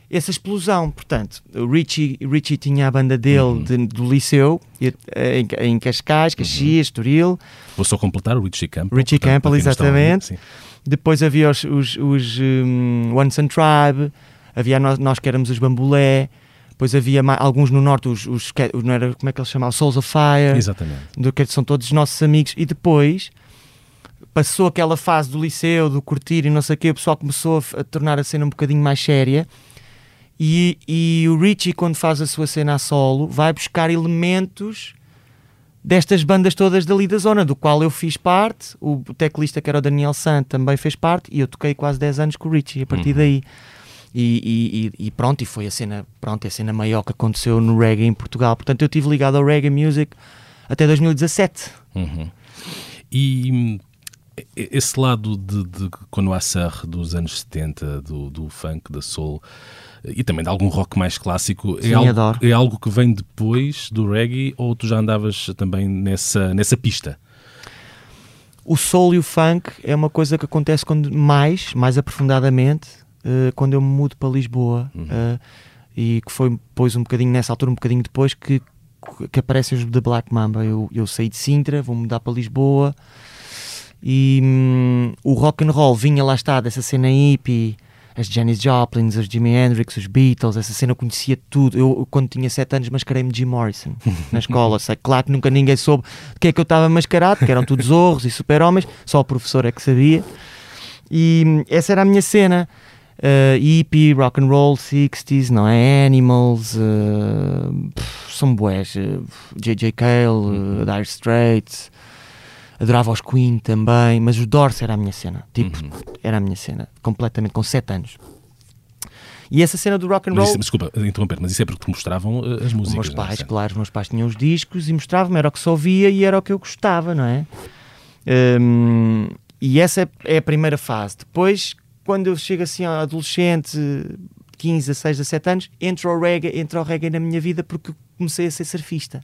essa explosão. Portanto, o Richie, Richie tinha a banda dele Uhum. de- do liceu, eh, em, em Cascais, Caxias, Estoril. Vou só completar o Richie Campbell. Richie portanto, Campbell, exatamente. Depois havia os, os, os um, One Sun Tribe, havia nós, nós que éramos os Bambulé. Depois havia ma- alguns no norte, os, os, não era, como é que eles chamavam? Souls of Fire. Exatamente. do que são todos os nossos amigos, e depois passou aquela fase do liceu, do curtir e não sei o quê, o pessoal começou a, a tornar a cena um bocadinho mais séria. E, e o Richie, quando faz a sua cena a solo, vai buscar elementos destas bandas todas dali da zona, do qual eu fiz parte. O teclista, que era o Daniel Sant, também fez parte, e eu toquei quase 10 anos com o Richie a partir Uhum. daí. E, e- e- pronto, e foi a cena, pronto, a cena maior que aconteceu no reggae em Portugal. Portanto, eu estive ligado ao reggae music até 2017. Uhum. E hum, e- esse lado de, de Conoisseur dos anos 70, do, do funk, da soul e também de algum rock mais clássico, Sim, é, algo, adoro. é algo que vem depois do reggae ou tu já andavas também nessa, nessa pista? O soul e o funk é uma coisa que acontece quando mais, mais aprofundadamente, eh, quando eu me mudo para Lisboa. Uhum. eh, e que foi depois um bocadinho nessa altura, um bocadinho depois, que, que aparecem os The Black Mamba. Eu, eu saí de Sintra, vou mudar para Lisboa e hum, o rock and roll vinha lá está dessa cena hippie. As Janis Joplin, os Jimi Hendrix, os Beatles, essa cena eu conhecia tudo. Eu, quando tinha 7 anos, mascarei-me Jim Morrison na escola. Sei, claro que nunca ninguém soube de que é que eu estava mascarado, que eram todos zorros e super-homens, só o professor é que sabia. E hum, essa era a minha cena. Uh, hippie, rock and roll, 60s, não é? Animals, uh, pff, são boés. uh, J.J. Cale, uh, Dire Straits. Adorava os Queen também, mas os Doors era a minha cena. Tipo, Uhum. era a minha cena, completamente, com 7 anos. E essa cena do rock and roll. isso, desculpa interromper, mas isso é porque te mostravam uh, as Os músicas. meus não é? pais, Certo. claro, os meus pais tinham os discos e mostravam-me, era o que só ouvia e era o que eu gostava, não é? Hum, e essa é- é a primeira fase. Depois, quando eu chego assim a adolescente, 15, 16, 17 anos, entra o reggae, entra o reggae na minha vida porque comecei a ser surfista.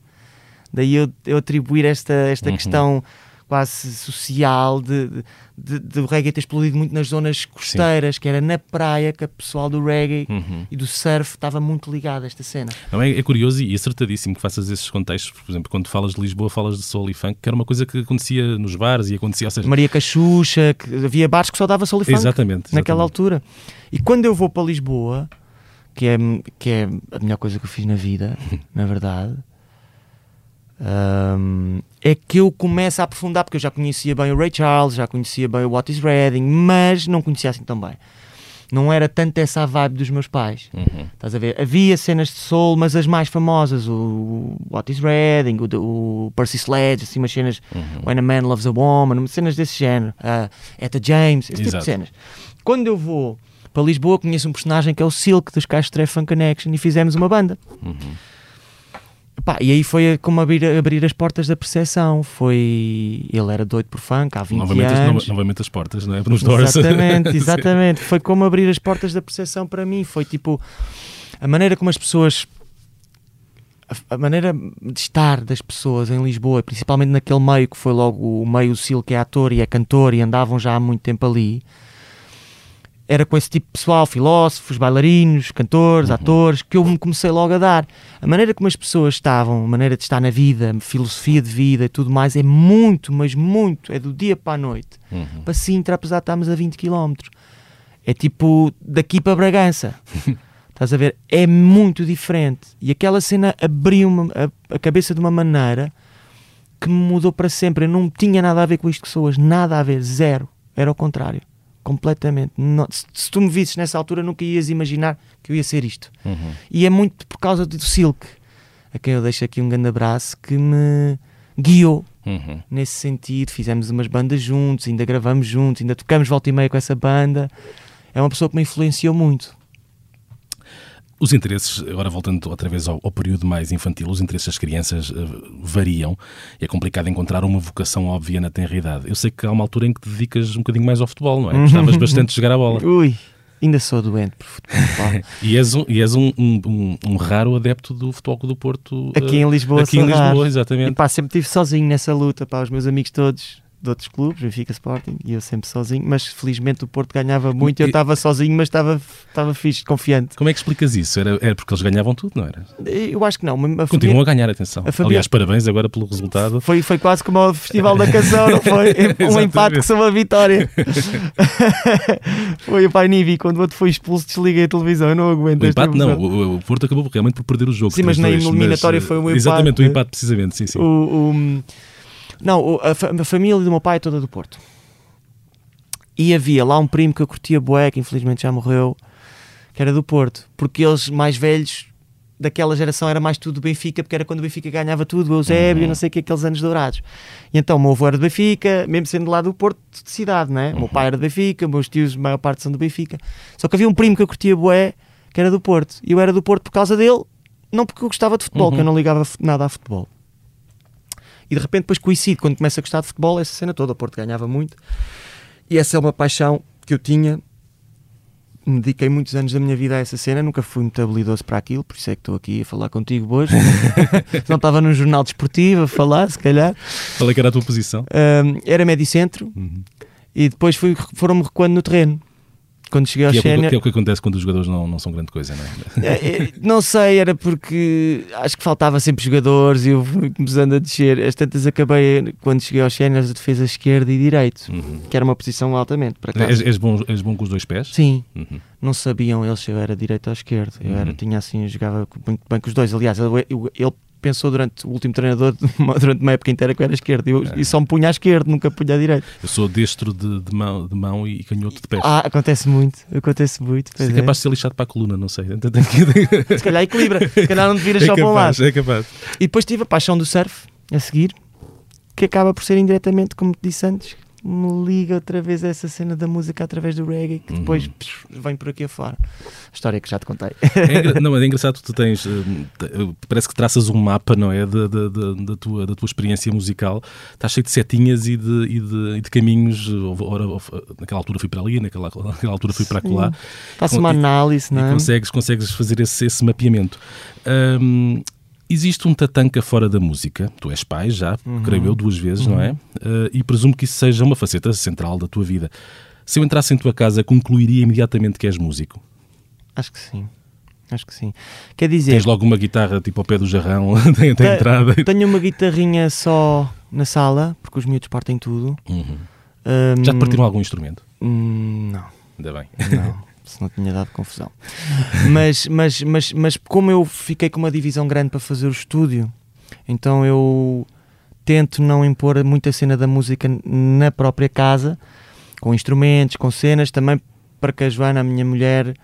Daí eu, eu atribuir esta, esta Uhum. questão quase social de, de, de, reggae ter explodido muito nas zonas costeiras, que era na praia que o pessoal do reggae Uhum. e do surf estava muito ligado a esta cena. Não, é, é curioso e acertadíssimo que faças esses contextos. Por exemplo, quando falas de Lisboa, falas de soul e funk, que era uma coisa que acontecia nos bares e acontecia. Ou seja, Maria Cachucha, que havia bares que só dava soul e funk exatamente, naquela exatamente. altura. E quando eu vou para Lisboa, que é, que é a melhor coisa que eu fiz na vida, na verdade, hum, é que eu começo a aprofundar, porque eu já conhecia bem o Ray Charles, já conhecia bem o Otis Redding, mas não conhecia assim tão bem. Não era tanto essa a vibe dos meus pais. Uhum. Estás a ver? Havia cenas de soul, mas as mais famosas, o Otis Redding, o, o Percy Sledge, assim, umas cenas Uhum. When a Man Loves a Woman, cenas desse género, uh, Etta James, esse tipo de Exato. cenas. Quando eu vou para Lisboa, conheço um personagem que é o Silk dos Castro Funk Connection e fizemos uma banda. Uhum. Epá, e aí foi como abrir, abrir as portas da percepção. Foi. Ele era doido por funk há 20 Novamente, as- anos. nova- novamente as portas, não é? Nos doors. Exatamente, exatamente. Foi como abrir as portas da percepção para mim. Foi tipo a maneira como as pessoas. a- A maneira de estar das pessoas em Lisboa, principalmente naquele meio que foi logo o meio Sil, que é ator e é cantor e andavam já há muito tempo ali, era com esse tipo de pessoal, filósofos, bailarinos, cantores, Uhum. atores, que eu me comecei logo a dar. A maneira como as pessoas estavam, a maneira de estar na vida, filosofia de vida e tudo mais, é muito, mas muito, é do dia para a noite Uhum. para Sintra, apesar de estarmos a 20 km. É tipo daqui para Bragança. Estás a ver? É muito diferente. E aquela cena abriu-me a, a cabeça de uma maneira que me mudou para sempre. Eu não tinha nada a ver com isto que sou hoje. Nada a ver. Zero. Era o contrário. Completamente. Não- se, se tu me visses nessa altura, nunca ias imaginar que eu ia ser isto. Uhum. E é muito por causa do Silk, a quem eu deixo aqui um grande abraço, que me guiou Uhum. nesse sentido. Fizemos umas bandas juntos, ainda gravamos juntos, ainda tocamos volta e meia com essa banda. É uma pessoa que me influenciou muito. Os interesses, agora voltando outra vez ao, ao período mais infantil, os interesses das crianças eh, variam e é complicado encontrar uma vocação óbvia na tenra idade. Eu sei que há uma altura em que te dedicas um bocadinho mais ao futebol, não é? Gostavas bastante de jogar a bola. Ui, ainda sou doente por futebol. E és um, e és um, um, um- raro adepto do Futebol Clube do Porto. Aqui eh, em Lisboa, Aqui em sou raro. Lisboa, E exatamente. pá, sempre estive sozinho nessa luta, pá, os meus amigos todos de outros clubes, Benfica Sporting, e eu sempre sozinho, mas felizmente o Porto ganhava muito e eu estava sozinho, mas estava, estava fixe, confiante. Como é que explicas isso? Era, era porque eles ganhavam tudo, não era? Eu acho que não. A Continuam a ganhar, atenção. A família, Aliás, parabéns agora pelo resultado. Foi, foi quase como o Festival da Canção, não foi? um empate que são uma vitória. foi o Pai Nivi, quando o outro foi expulso, desliguei a televisão, eu não aguento. O empate não, o, o, Porto acabou realmente por perder o jogo. Sim, mas na eliminatória foi um empate. Exatamente, o empate, precisamente, sim, sim. O, o, não, a, a, família do meu pai é toda do Porto. E havia lá um primo que eu curtia bué, que infelizmente já morreu, que era do Porto. Porque eles mais velhos daquela geração era mais tudo do Benfica, porque era quando o Benfica ganhava tudo, o Eusébio, uhum. não sei o que, aqueles anos dourados. E então o meu avô era do Benfica, mesmo sendo lá do Porto de cidade, né? Uhum. O meu pai era do Benfica, meus tios, a maior parte são do Benfica. Só que havia um primo que eu curtia bué, que era do Porto. E eu era do Porto por causa dele, não porque eu gostava de futebol, uhum. que eu não ligava nada a futebol. E de repente depois coincide, quando começa a gostar de futebol, essa cena toda, o Porto ganhava muito. E essa é uma paixão que eu tinha. Me dediquei muitos anos da minha vida a essa cena, nunca fui muito habilidoso para aquilo, por isso é que estou aqui a falar contigo hoje. não estava num jornal desportivo a falar, se calhar. Qual é que era a tua posição? Um, era médio centro uhum. e depois foram-me recuando no terreno quando cheguei ao sénior... É, que é o que acontece quando os jogadores não, não são grande coisa, não é? é? é não sei, era porque acho que faltava sempre jogadores e eu fui começando a descer. As tantas acabei, quando cheguei aos séniores, a defesa esquerda e direito, uhum. que era uma posição altamente. Para cá. És, és, bom, és bom com os dois pés? Sim. Uhum. Não sabiam eles se eu era direito ou esquerdo. Eu era, uhum. tinha assim, eu jogava muito bem com os dois. Aliás, ele pensou durante o último treinador, durante uma época inteira, que eu era esquerdo. Eu, é. E só me punha à esquerda, nunca punha à direita. Eu sou destro de, de, mão, de mão e canhoto de pés. Ah, acontece muito, acontece muito. Se é capaz de ser lixado para a coluna, não sei. Se calhar equilibra, se calhar não te viras é só capaz, para um lado. É capaz. E depois tive a paixão do surf a seguir, que acaba por ser indiretamente, como te disse antes, me liga outra vez a essa cena da música através do reggae que depois uhum. psh, vem por aqui afora. A história que já te contei. É, não, é engraçado tu tens. Eh, parece que traças um mapa, não é? Da, da, da, da tua, da tua experiência musical. Estás cheio de setinhas e de, e de, e de caminhos. Ora, naquela altura fui para ali, naquela, naquela altura fui para lá. Faço uma análise, não é? E consegues, consegues fazer esse, esse mapeamento. Um, Existe um tatanca fora da música. Tu és pai já, uhum. creio eu, duas vezes, uhum. não é? Uh, e presumo que isso seja uma faceta central da tua vida. Se eu entrasse em tua casa, concluiria imediatamente que és músico? Acho que sim. Acho que sim. Quer dizer. Tens logo uma guitarra tipo ao pé do jarrão da entrada? Tenho uma guitarrinha só na sala, porque os miúdos partem tudo. Uhum. Um, Já te partiram algum instrumento? Hum, não. Ainda bem. Não. se não tinha dado confusão. mas, mas, mas, mas como eu fiquei com uma divisão grande para fazer o estúdio, então eu tento não impor muita cena da música na própria casa, com instrumentos, com cenas, também para que a Joana, a minha mulher,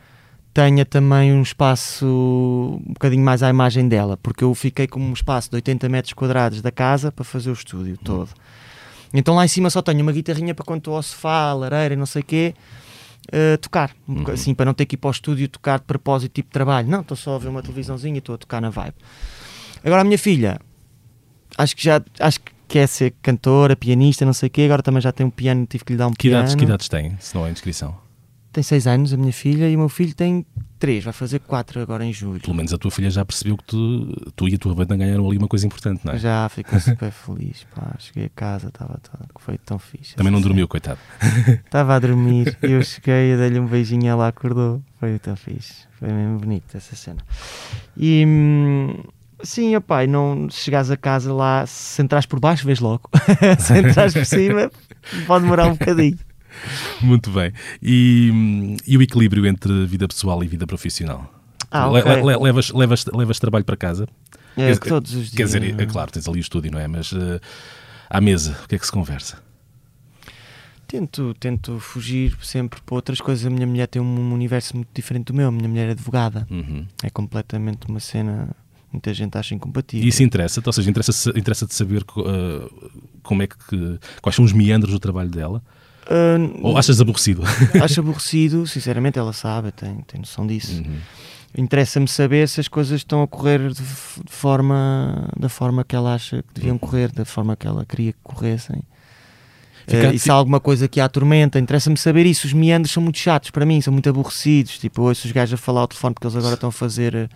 tenha também um espaço um bocadinho mais à imagem dela, porque eu fiquei com um espaço de 80 metros quadrados da casa para fazer o estúdio todo. Então lá em cima só tenho uma guitarrinha para quando estou ao sofá, lareira e não sei o quê, uh, tocar, uhum. assim, para não ter que ir para o estúdio tocar de propósito, tipo de trabalho. Não, estou só a ver uma televisãozinha e estou a tocar na vibe. Agora a minha filha, acho que já acho que quer ser cantora, pianista, não sei o quê, agora também já tem um piano, tive que lhe dar um que piano. Idades, que idades tem, se não é inscrição? tem 6 anos, a minha filha, e o meu filho tem 3, vai fazer 4 agora em julho. Pelo menos a tua filha já percebeu que tu, tu e a tua banda ganharam ali uma coisa importante, não é? Já, ficou super feliz. Pá, cheguei a casa, estava foi tão fixe. Também não dormiu, coitado. Estava a dormir, eu cheguei, dei-lhe um beijinho e ela acordou. Foi tão fixe. Foi mesmo bonito essa cena. E. Sim, pai, não chegares a casa lá, se entras por baixo, vês logo. se entras por cima, pode demorar um bocadinho. Muito bem. E, e, o equilíbrio entre vida pessoal e vida profissional? Ah, okay. le, le, levas, levas, levas trabalho para casa? É, quer, todos os dias. Quer dizer, é claro, tens ali o estúdio, não é? Mas uh, à mesa, o que é que se conversa? Tento, tento fugir sempre para outras coisas. A minha mulher tem um universo muito diferente do meu. A minha mulher é advogada. Uhum. É completamente uma cena muita gente acha incompatível. E isso interessa? Ou seja, interessa-te interessa saber uh, como é que, quais são os meandros do trabalho dela? Uh, Ou achas aborrecido? Acho aborrecido, sinceramente, ela sabe, tem, tem noção disso. Uhum. Interessa-me saber se as coisas estão a correr de, forma, da forma que ela acha que deviam uhum. correr, da forma que ela queria que corressem. Uh, e se há alguma coisa que a atormenta, interessa-me saber isso. Os meandros são muito chatos para mim, são muito aborrecidos. Tipo, ouço os gajos a falar ao telefone porque eles agora estão a fazer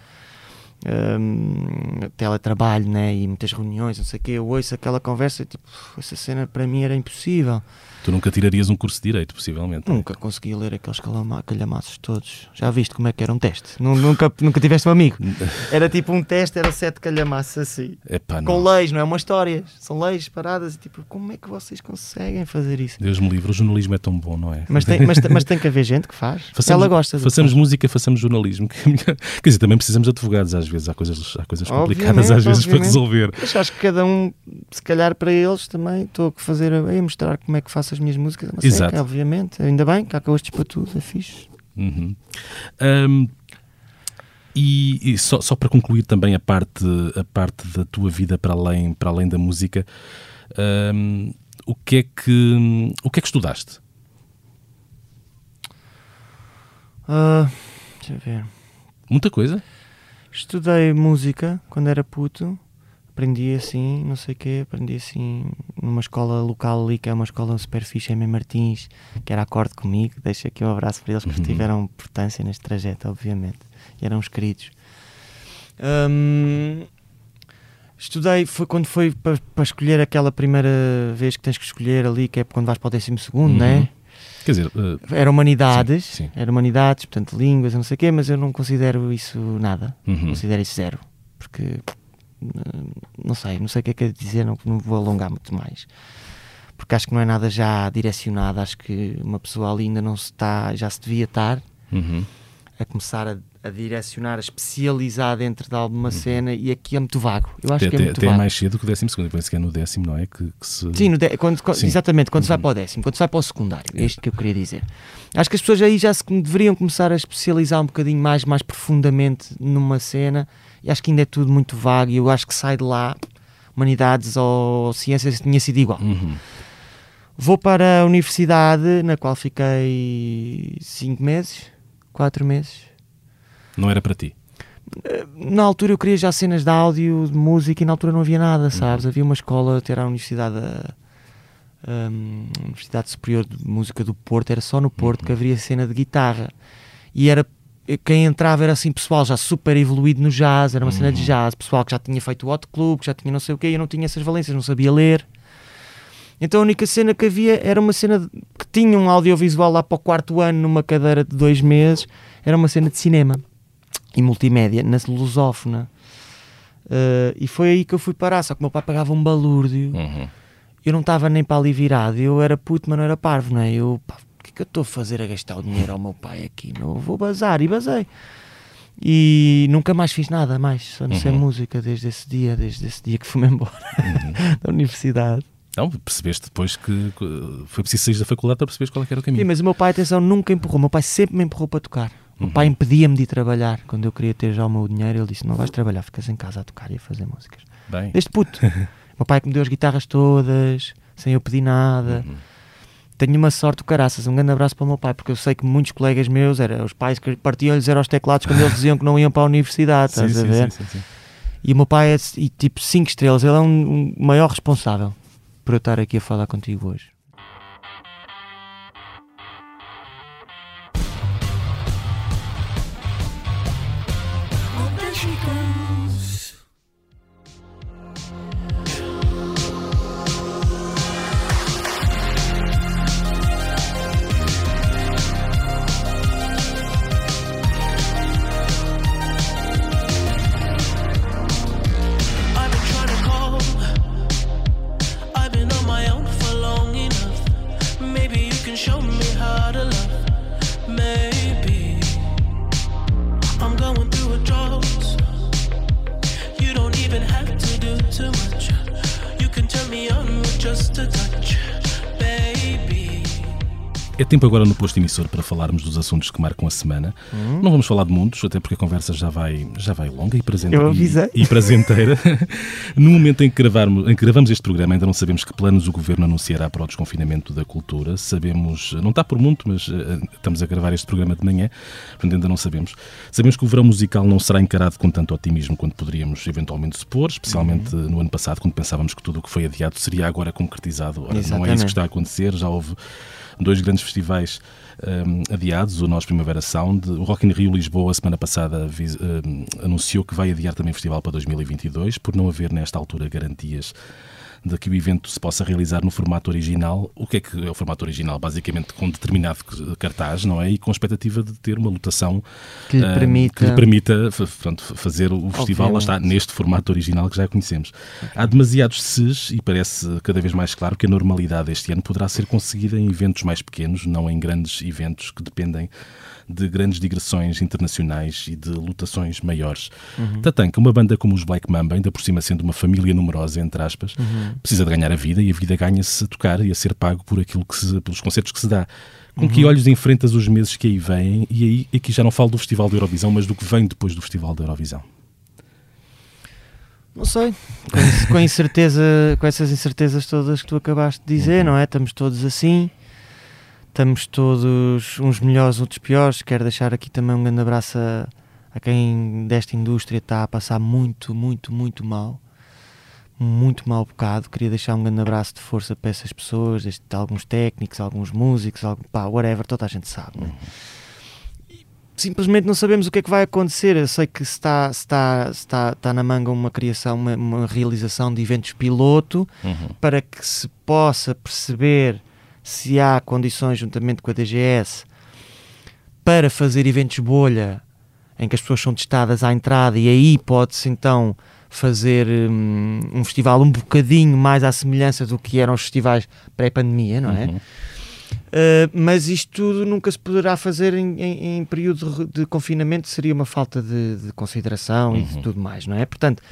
hum, teletrabalho né, e muitas reuniões, não sei o quê, eu ouço aquela conversa tipo, essa cena para mim era impossível. Tu nunca tirarias um curso de Direito, possivelmente. Nunca consegui ler aqueles calhamaços todos. Já viste como é que era um teste? Nu- Nunca, nunca tiveste um amigo. Era tipo um teste, era sete calhamaços assim. Epá, Com não. leis, não é uma história. São leis paradas e tipo, como é que vocês conseguem fazer isso? Deus me livre, o jornalismo é tão bom, não é? Mas tem, mas, mas tem que haver gente que faz. Façamos, Ela gosta. Façamos música, façamos jornalismo. é. Quer dizer, também precisamos de advogados às vezes. Há coisas, há coisas complicadas Obviamente, às vezes para resolver. Mas acho que cada um, se calhar para eles também, estou a fazer, a mostrar como é que faço as minhas músicas. é Uma Exato. seca, obviamente. Ainda bem que gostos para tudo, é fixe. Uhum. Ahm, e, e só, só para concluir também a parte, a parte da tua vida para além, para além da música, ahm, o, que é que, o que é que estudaste? Ah, deixa eu ver. Muita coisa? Estudei música quando era puto. Aprendi assim, não sei o quê, aprendi assim numa escola local ali, que é uma escola super fixe, M. Martins, que era acorde comigo. Deixo aqui um abraço para eles, porque Uhum. tiveram importância neste trajeto, obviamente. E eram os queridos. Hum, estudei, foi quando foi para, para escolher aquela primeira vez que tens que escolher ali, que é quando vais para o décimo segundo, Uhum. não é? Quer dizer, ah, Era humanidades, Sim, sim. era humanidades, portanto línguas, não sei o quê, mas eu não considero isso nada. uhum. Considero isso zero. Porque hum, não sei, não sei o que é que é dizer, não, não vou alongar muito mais. Porque acho que não é nada já direcionado, acho que uma pessoa ali ainda não se está, já se devia estar Uhum. a começar a, a direcionar, a especializar dentro de alguma cena e aqui é muito vago. Eu acho Até, que é muito até é vago. mais cedo que o décimo segundo. Penso que é no décimo, não é? Que, que se... Sim, no de- quando, Sim. exatamente, quando se vai Uhum. para o décimo, quando se vai para o secundário, é isto que eu queria dizer. Acho que as pessoas aí já se deveriam começar a especializar um bocadinho mais, mais profundamente numa cena, e acho que ainda é tudo muito vago, e eu acho que sai de lá, humanidades ou ciências, tinha sido igual. Uhum. Vou para a universidade, na qual fiquei cinco meses, quatro meses. Não era para ti. Na altura eu queria já cenas de áudio, de música, e na altura não havia nada, sabes? Havia uma escola, era a Universidade, a, hum, Universidade Superior de Música do Porto, era só no Porto que haveria cena de guitarra. E era quem entrava era assim pessoal já super evoluído no jazz, era uma cena de jazz, pessoal que já tinha feito o Hot Club, que já tinha não sei o quê, e eu não tinha essas valências, não sabia ler. Então a única cena que havia era uma cena de- que tinha um audiovisual lá para o quarto ano, numa cadeira de dois meses, era uma cena de cinema e multimédia, na lusófona. Uh, e foi aí que eu fui parar, só que o meu pai pagava um balúrdio, Uhum. eu não estava nem para ali virado, eu era puto, mas não era parvo, não é? Eu, pá, o que é que eu estou a fazer a gastar o dinheiro ao meu pai aqui? Não vou bazar, e basei. E nunca mais fiz nada mais, só não sei Uhum. música desde esse dia, desde esse dia que fui-me embora da universidade. Não, percebeste depois que foi preciso sair da faculdade para perceberes qual é era o Sim, caminho. mas o meu pai, atenção, nunca empurrou. O meu pai sempre me empurrou para tocar. O meu Uhum. pai impedia-me de ir trabalhar. Quando eu queria ter já o meu dinheiro, ele disse: Não vais trabalhar, ficas em casa a tocar e a fazer músicas. Bem. Desde puto. o meu pai que me deu as guitarras todas, sem eu pedir nada. Uhum. Tenho uma sorte caraças. Um grande abraço para o meu pai, porque eu sei que muitos colegas meus, era, os pais que partiam-lhes eram os teclados quando eles diziam que não iam para a universidade. Sim, Estás a sim, ver? sim, sim, sim. E o meu pai é e, tipo 5 estrelas. Ele é um, um maior responsável por eu estar aqui a falar contigo hoje. Just a É tempo agora no posto emissor para falarmos dos assuntos que marcam a semana. Não vamos falar de mundos, até porque a conversa já vai, já vai longa e avisei. E, e prazenteira. no momento em que, gravarmos, em que gravamos este programa, ainda não sabemos que planos o governo anunciará para o desconfinamento da cultura. Sabemos, não está por muito, mas eh, estamos a gravar este programa de manhã, portanto ainda não sabemos. Sabemos que o verão musical não será encarado com tanto otimismo quanto poderíamos eventualmente supor, especialmente Uhum. no ano passado, quando pensávamos que tudo o que foi adiado seria agora concretizado. Ora, não é isso que está a acontecer, já houve dois grandes festivais um, adiados, o Nós Primavera Sound. O Rock in Rio Lisboa, semana passada, um, anunciou que vai adiar também o festival para 2022, por não haver nesta altura garantias de que o evento se possa realizar no formato original. O que é que é o formato original? Basicamente com determinado cartaz, não é? E com a expectativa de ter uma lotação que lhe uh, permita, que lhe permita portanto, fazer o festival, lá está, neste formato original que já conhecemos. Há demasiados ses e parece cada vez mais claro que a normalidade este ano poderá ser conseguida em eventos mais pequenos, não em grandes eventos que dependem de grandes digressões internacionais e de lotações maiores. Uhum. Tatanka, uma banda como os Black Mamba, ainda por cima sendo uma família numerosa, entre aspas, uhum. precisa de ganhar a vida e a vida ganha-se a tocar e a ser pago por aquilo que se, pelos concertos que se dá. Com uhum. que olhos enfrentas os meses que aí vêm? E aí aqui já não falo do Festival da Eurovisão, mas do que vem depois do Festival da Eurovisão. Não sei, com, com incerteza, com essas incertezas todas que tu acabaste de dizer, uhum. não é? Estamos todos assim estamos todos uns melhores, outros piores. Quero deixar aqui também um grande abraço a, a quem desta indústria está a passar muito, muito, muito mal. Muito mal bocado. Queria deixar um grande abraço de força para essas pessoas, este, alguns técnicos, alguns músicos, algum, pá, whatever, toda a gente sabe. Né? Simplesmente não sabemos o que é que vai acontecer. Eu sei que está, está, está, está na manga uma criação, uma, uma realização de eventos piloto uhum. para que se possa perceber se há condições, juntamente com a DGS, para fazer eventos bolha em que as pessoas são testadas à entrada e aí pode-se então fazer um, um, festival um bocadinho mais à semelhança do que eram os festivais pré-pandemia, não é? Uhum. Uh, mas isto tudo nunca se poderá fazer em, em, em período de, confinamento, seria uma falta de, de consideração uhum. e de uhum. tudo mais, não é? Portanto,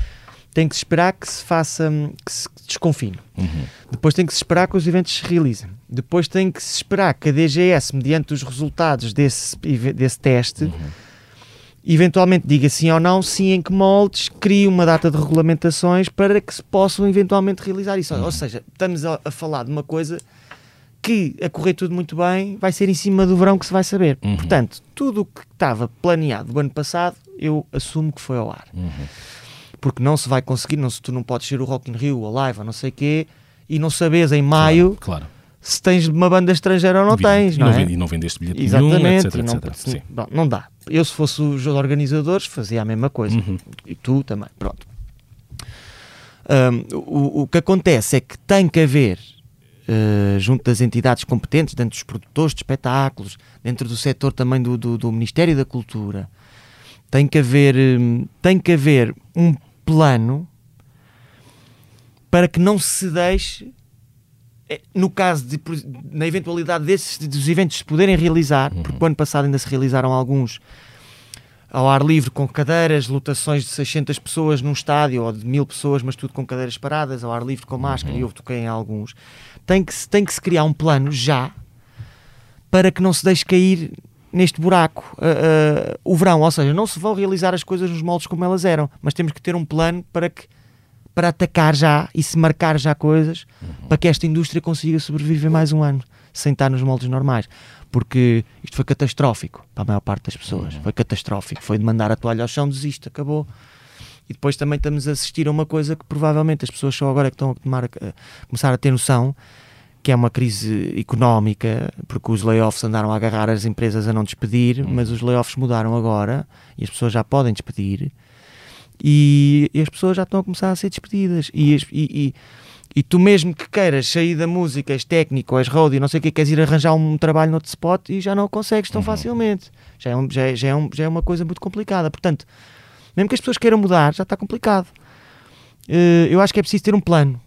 tem que se esperar que se faça, que se desconfine. Uhum. Depois tem que se esperar que os eventos se realizem. Depois tem que se esperar que a DGS, mediante os resultados desse, desse teste, uhum. eventualmente diga sim ou não, sim em que moldes, crie uma data de regulamentações para que se possam eventualmente realizar isso. Uhum. Ou seja, estamos a, a, falar de uma coisa que, a correr tudo muito bem, vai ser em cima do verão que se vai saber. Uhum. Portanto, tudo o que estava planeado o ano passado, eu assumo que foi ao ar. Uhum porque não se vai conseguir, não, se tu não podes ser o Rock in Rio, a live, ou não sei o quê, e não sabes em maio claro, claro. Se tens uma banda estrangeira ou não tens. E não, não, é? e não vendeste bilhete Exatamente, nenhum, etc, não, etc. Sim. Não, não dá. Eu, se fosse os organizadores, fazia a mesma coisa. Uhum. E tu também. Pronto. Um, o, o que acontece é que tem que haver, uh, junto das entidades competentes, dentro dos produtores de espetáculos, dentro do setor também do, do, do Ministério da Cultura, tem que haver, um, tem que haver um plano para que não se deixe, no caso de, na eventualidade desses dos eventos se poderem realizar, uhum. porque o ano passado ainda se realizaram alguns ao ar livre com cadeiras, lotações de 600 pessoas num estádio ou de mil pessoas, mas tudo com cadeiras paradas, ao ar livre com máscara, uhum. e eu toquei em alguns. Tem que, tem que se criar um plano já para que não se deixe cair neste buraco uh, uh, o verão, ou seja, não se vão realizar as coisas nos moldes como elas eram, mas temos que ter um plano para que para atacar já e se marcar já coisas uhum. para que esta indústria consiga sobreviver mais um ano sem estar nos moldes normais, porque isto foi catastrófico para a maior parte das pessoas, uhum. foi catastrófico, foi de mandar a toalha ao chão, desiste, acabou. E depois também estamos a assistir a uma coisa que provavelmente as pessoas só agora que estão a, tomar, a começar a ter noção que é uma crise económica, porque os layoffs andaram a agarrar as empresas a não despedir, uhum. mas os layoffs mudaram agora e as pessoas já podem despedir e, e as pessoas já estão a começar a ser despedidas. E, e, e, e tu mesmo que queiras sair da música, és técnico, és roadie, não sei o que, queres ir arranjar um trabalho noutro spot e já não consegues tão uhum. facilmente. Já é, um, já, é, já, é um, já é uma coisa muito complicada. Portanto, mesmo que as pessoas queiram mudar, já está complicado. Uh, eu acho que é preciso ter um plano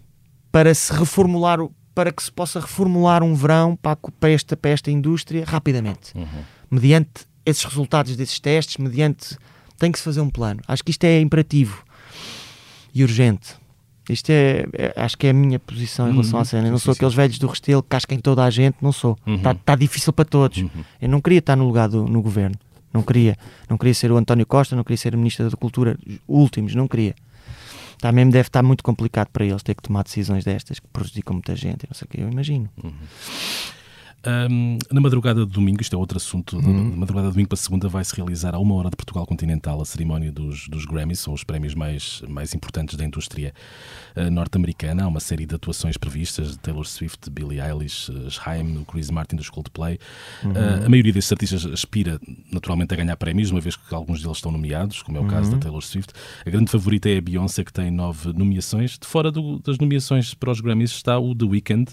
para se reformular o para que se possa reformular um verão para, para, esta, para esta indústria rapidamente. Uhum. Mediante esses resultados desses testes, mediante. Tem que se fazer um plano. Acho que isto é imperativo e urgente. Isto é, é acho que é a minha posição em relação uhum. à cena. Eu não sou aqueles velhos do Restelo que casquem toda a gente, não sou. Está uhum. tá difícil para todos. Uhum. Eu não queria estar no lugar do no governo. Não queria. Não queria ser o António Costa, não queria ser o Ministro da Cultura, últimos, não queria. Está mesmo, deve estar muito complicado para eles ter que tomar decisões destas que prejudicam muita gente, não sei o que, eu imagino. Uhum. Ahm, na madrugada de domingo, isto é outro assunto, Uhum. na madrugada de domingo para segunda vai-se realizar a uma hora de Portugal Continental a cerimónia dos, dos Grammys, são os prémios mais, mais importantes da indústria ah, norte-americana. Há uma série de atuações previstas de Taylor Swift, Billie Eilish, eh, Haim, o Chris Martin dos Coldplay. Ah, a maioria desses artistas aspira naturalmente a ganhar prémios, uma vez que alguns deles estão nomeados, como é o caso da Taylor Swift. A grande favorita é a Beyoncé, que tem nove nomeações. De fora do- das nomeações para os Grammys está o The Weeknd,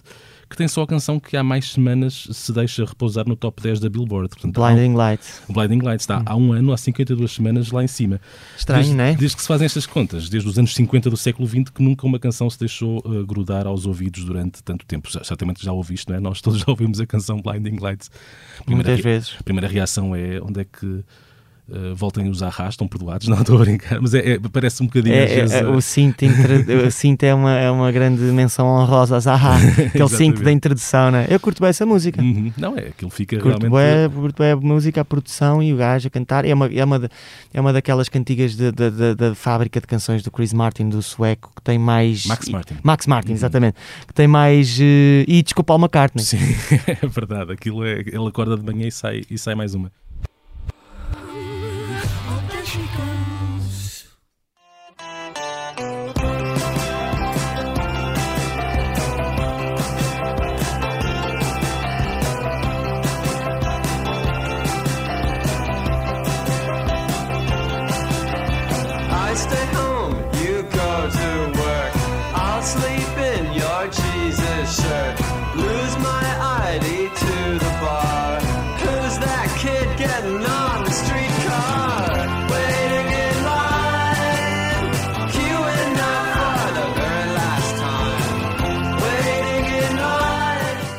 que tem só a canção que há mais semanas se deixa repousar no top 10 da Billboard. Portanto, há um- Blinding Lights. o Blinding Lights está há um ano, há 52 semanas, lá em cima. Estranho, desde, não é? Desde que se fazem estas contas, desde os anos 50 do século XX, que nunca uma canção se deixou uh, grudar aos ouvidos durante tanto tempo. Já, certamente já ouviste, não é? Nós todos já ouvimos a canção Blinding Lights. Primeira Muitas vezes. A primeira reação é onde é que uh, voltem os arras, estão perdoados? Não, estou a brincar, mas é, é- parece um bocadinho É, vezes, é, uh, o cinto, o cinto é, uma, é uma grande menção honrosa a Zaha, aquele cinto da introdução, né? Eu curto bem essa música. Uhum. Não, é, aquilo fica Curto realmente... bem, curto bem a música, a produção e o gajo a cantar. É uma, é uma, da- é uma daquelas cantigas de- de- de- da fábrica de canções do Chris Martin, do sueco, que tem mais. Max Martin. Max Martin, exatamente. Que tem mais. eh, e desculpa, Paul McCartney. Sim, é verdade. Aquilo é, ele acorda de manhã e sai, e sai mais uma.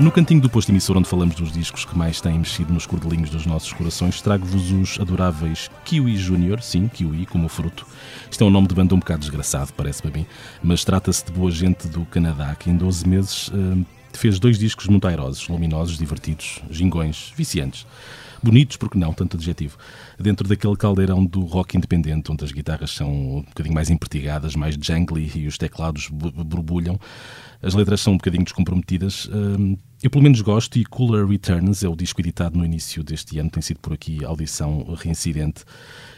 No cantinho do posto emissor, onde falamos dos discos que mais têm mexido nos cordelinhos dos nossos corações, trago-vos os adoráveis Kiwi Junior, sim, Kiwi, como fruto. Isto é um nome de banda um bocado desgraçado, parece-me a mim, mas trata-se de boa gente do Canadá, que em 12 meses eh, fez dois discos muito airosos, luminosos, divertidos, gingões, viciantes. Bonitos, porque não, tanto adjetivo. Dentro daquele caldeirão do rock independente, onde as guitarras são um bocadinho mais empertigadas, mais jangly e os teclados bu- borbulham, as letras são um bocadinho descomprometidas. Hum, eu pelo menos gosto e Cooler Returns é o disco editado no início deste ano, tem sido por aqui audição reincidente.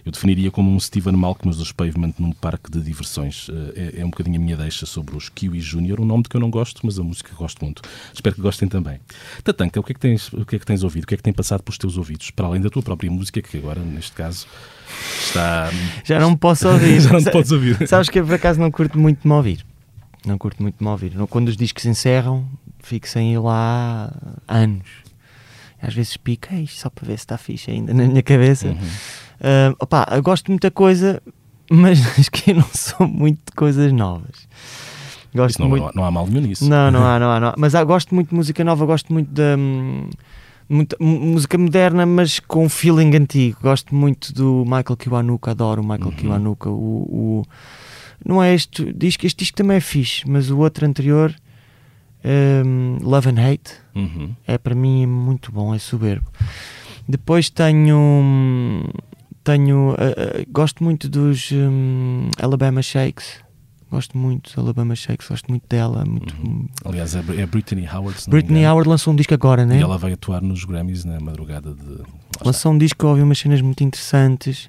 Eu definiria como um Stephen Malcolm dos Pavement num parque de diversões. Eh, É, é um bocadinho a minha deixa sobre os Kiwi Junior, um nome de que eu não gosto, mas a música gosto muito. Espero que gostem também. Tatanka, o que é que tens, o que é que tens ouvido? O que é que tem passado pelos teus ouvidos? Para além da tua própria música, que agora, neste caso, está... Já não me posso ouvir. Já não te podes ouvir. Sabes que eu por acaso não curto muito de me ouvir. Não curto muito de me ouvir. Quando os discos encerram, fico sem ir lá anos. Às vezes pica isto só para ver se está fixe ainda na minha cabeça. Uhum. Ah, opá, eu gosto de muita coisa, mas acho que eu não sou muito de coisas novas. Gosto não, muito. não há mal nenhum nisso. Não, não há, não há, não há. Mas há, gosto muito de música nova, gosto muito da hum, muita- música moderna, mas com feeling antigo. Gosto muito do Michael Kiwanuka, adoro o Michael Uhum. Kiwanuka. O, o- não é este disco, este disco também é fixe, mas o outro anterior, hum, Love and Hate, Uhum. é para mim muito bom, é soberbo. Depois tenho. hum, tenho ah, ah, gosto muito dos hum, Alabama Shakes. Gosto muito dos Alabama Shakes, gosto muito dela. Muito, Aliás, é é Brittany Howard, Britney. Howard lançou um disco agora, né? E ela vai atuar nos Grammys na madrugada de. Lançou um disco ouvi umas cenas muito interessantes.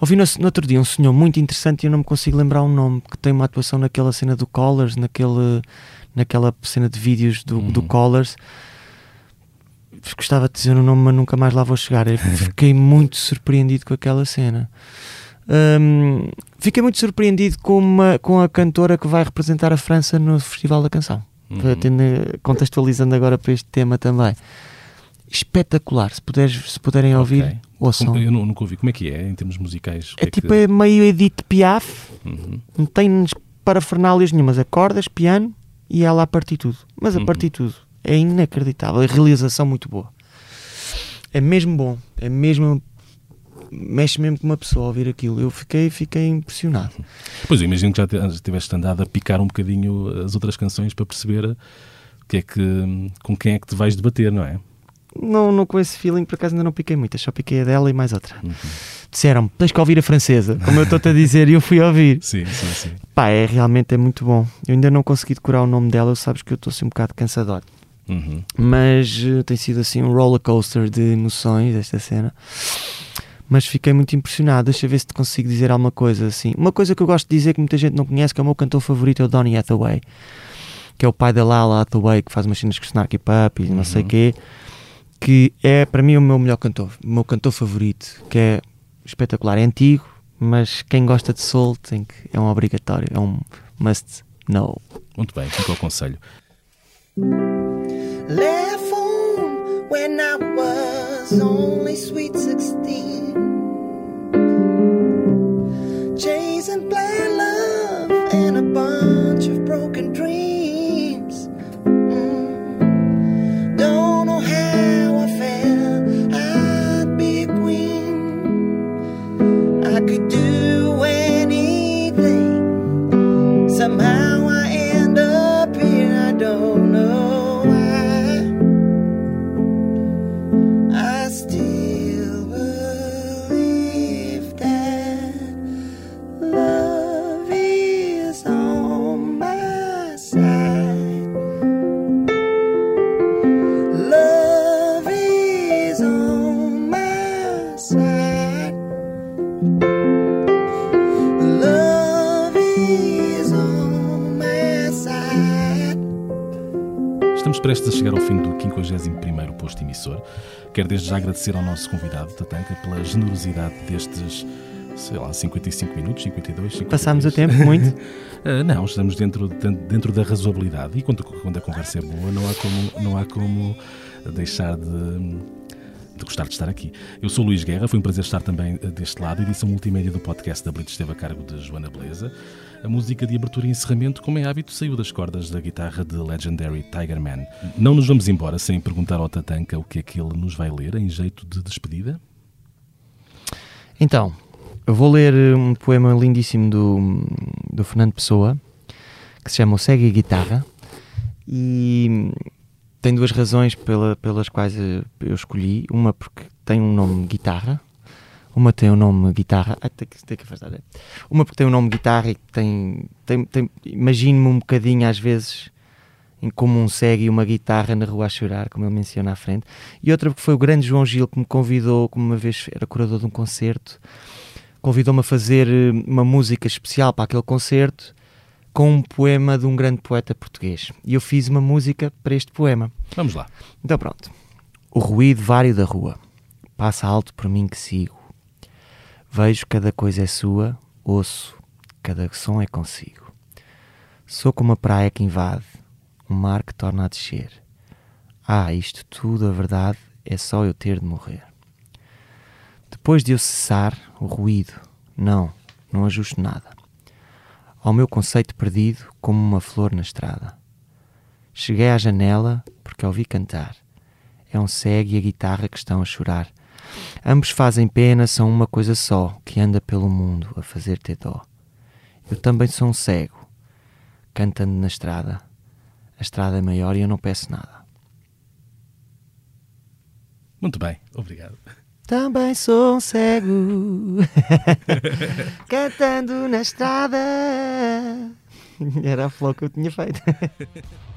Ouvi no, no outro dia um senhor muito interessante e eu não me consigo lembrar o nome, que tem uma atuação naquela cena do Collars, naquele, naquela cena de vídeos do, do Uhum. Collars. Gostava de dizer o nome, mas nunca mais lá vou chegar. Eu fiquei muito surpreendido com aquela cena. Hum, fiquei muito surpreendido com, uma, com a cantora que vai representar a França no Festival da Canção. Uhum. Contextualizando agora para este tema também. Espetacular, se, puderes, se puderem ouvir, ouçam. Eu nu- nunca ouvi. Como é que é em termos musicais? Que É tipo, é meio Edith Piaf, Uhum. não tem parafernálias nenhumas, acordas, piano e ela a partir tudo. Mas a Uhum. partir tudo é inacreditável, a realização muito boa. É mesmo bom, é mesmo. Mexe mesmo com uma pessoa a ouvir aquilo. Eu fiquei, fiquei impressionado. Pois eu imagino que já te- já tiveste andado a picar um bocadinho as outras canções para perceber que é que, com quem é que te vais debater, não é? Não, não com esse feeling, por acaso ainda não piquei muitas, só piquei a dela e mais outra. Uhum. Disseram-me, tens que ouvir a francesa, como eu estou-te a dizer, e eu fui ouvir. Sim, sim, sim. Pá, é realmente é muito bom. Eu ainda não consegui decorar o nome dela, sabes que eu estou assim um bocado cansador. Uhum. mas eh, tem sido assim um roller coaster de emoções esta cena. Mas fiquei muito impressionado. Deixa eu ver se te consigo dizer alguma coisa assim. Uma coisa que eu gosto de dizer que muita gente não conhece, que é o meu cantor favorito, é o Donny Hathaway, que é o pai da Lala Hathaway, que faz umas cenas com Snarky Puppy e não sei o quê, que é para mim o meu melhor cantor, o meu cantor favorito, que é espetacular. É antigo, mas quem gosta de soul tem que, é um obrigatório, é um must know. Muito bem, fica o conselho. Left home when I was only sweet 16. Emissor. Quero desde já agradecer ao nosso convidado, Tatanka, pela generosidade destes, sei lá, 55 minutos, 52, 53. Passámos o tempo muito. Ah, não, estamos dentro, dentro da razoabilidade e quando, quando a conversa é boa não há como, não há como deixar de, de gostar de estar aqui. Eu sou Luís Guerra, foi um prazer estar também ah, deste lado. Edição multimédia do podcast da Blitz esteve a cargo de Joana Beleza. A música de abertura e encerramento, como é hábito, saiu das cordas da guitarra de Legendary Tiger Man. Não nos vamos embora sem perguntar ao Tatanka o que é que ele nos vai ler em jeito de despedida. Então, eu vou ler eh, um poema lindíssimo do, do Fernando Pessoa que se chama O Segue a Guitarra e tem duas razões pela- pelas quais eh, eu escolhi. Uma porque tem um nome guitarra, uma tem o nome guitarra. Ah, tem que, tem que afastar. é. Uma porque tem o nome guitarra e tem. tem, tem Imagino-me um bocadinho às vezes em como um segue uma guitarra na rua a chorar, como ele menciona à frente. E outra porque foi o grande João Gil que me convidou, como uma vez era curador de um concerto, convidou-me a fazer eh, uma música especial para aquele concerto com um poema de um grande poeta português. E eu fiz uma música para este poema. Vamos lá. Então pronto. O ruído vário da rua passa alto por mim que sigo. Vejo cada coisa é sua, ouço, cada som é consigo. Sou como a praia que invade, um mar que torna a descer. Ah, isto tudo, a verdade, é só eu ter de morrer. Depois de eu cessar o ruído, não, não ajusto nada. Ao meu conceito perdido, como uma flor na estrada. Cheguei à janela porque ouvi cantar. É um cego e a guitarra que estão a chorar. Ambos fazem pena, são uma coisa só, que anda pelo mundo a fazer ter dó. Eu também sou um cego, cantando na estrada. A estrada é maior e eu não peço nada. Muito bem, obrigado. Também sou um cego, cantando na estrada. Era a flor que eu tinha feito.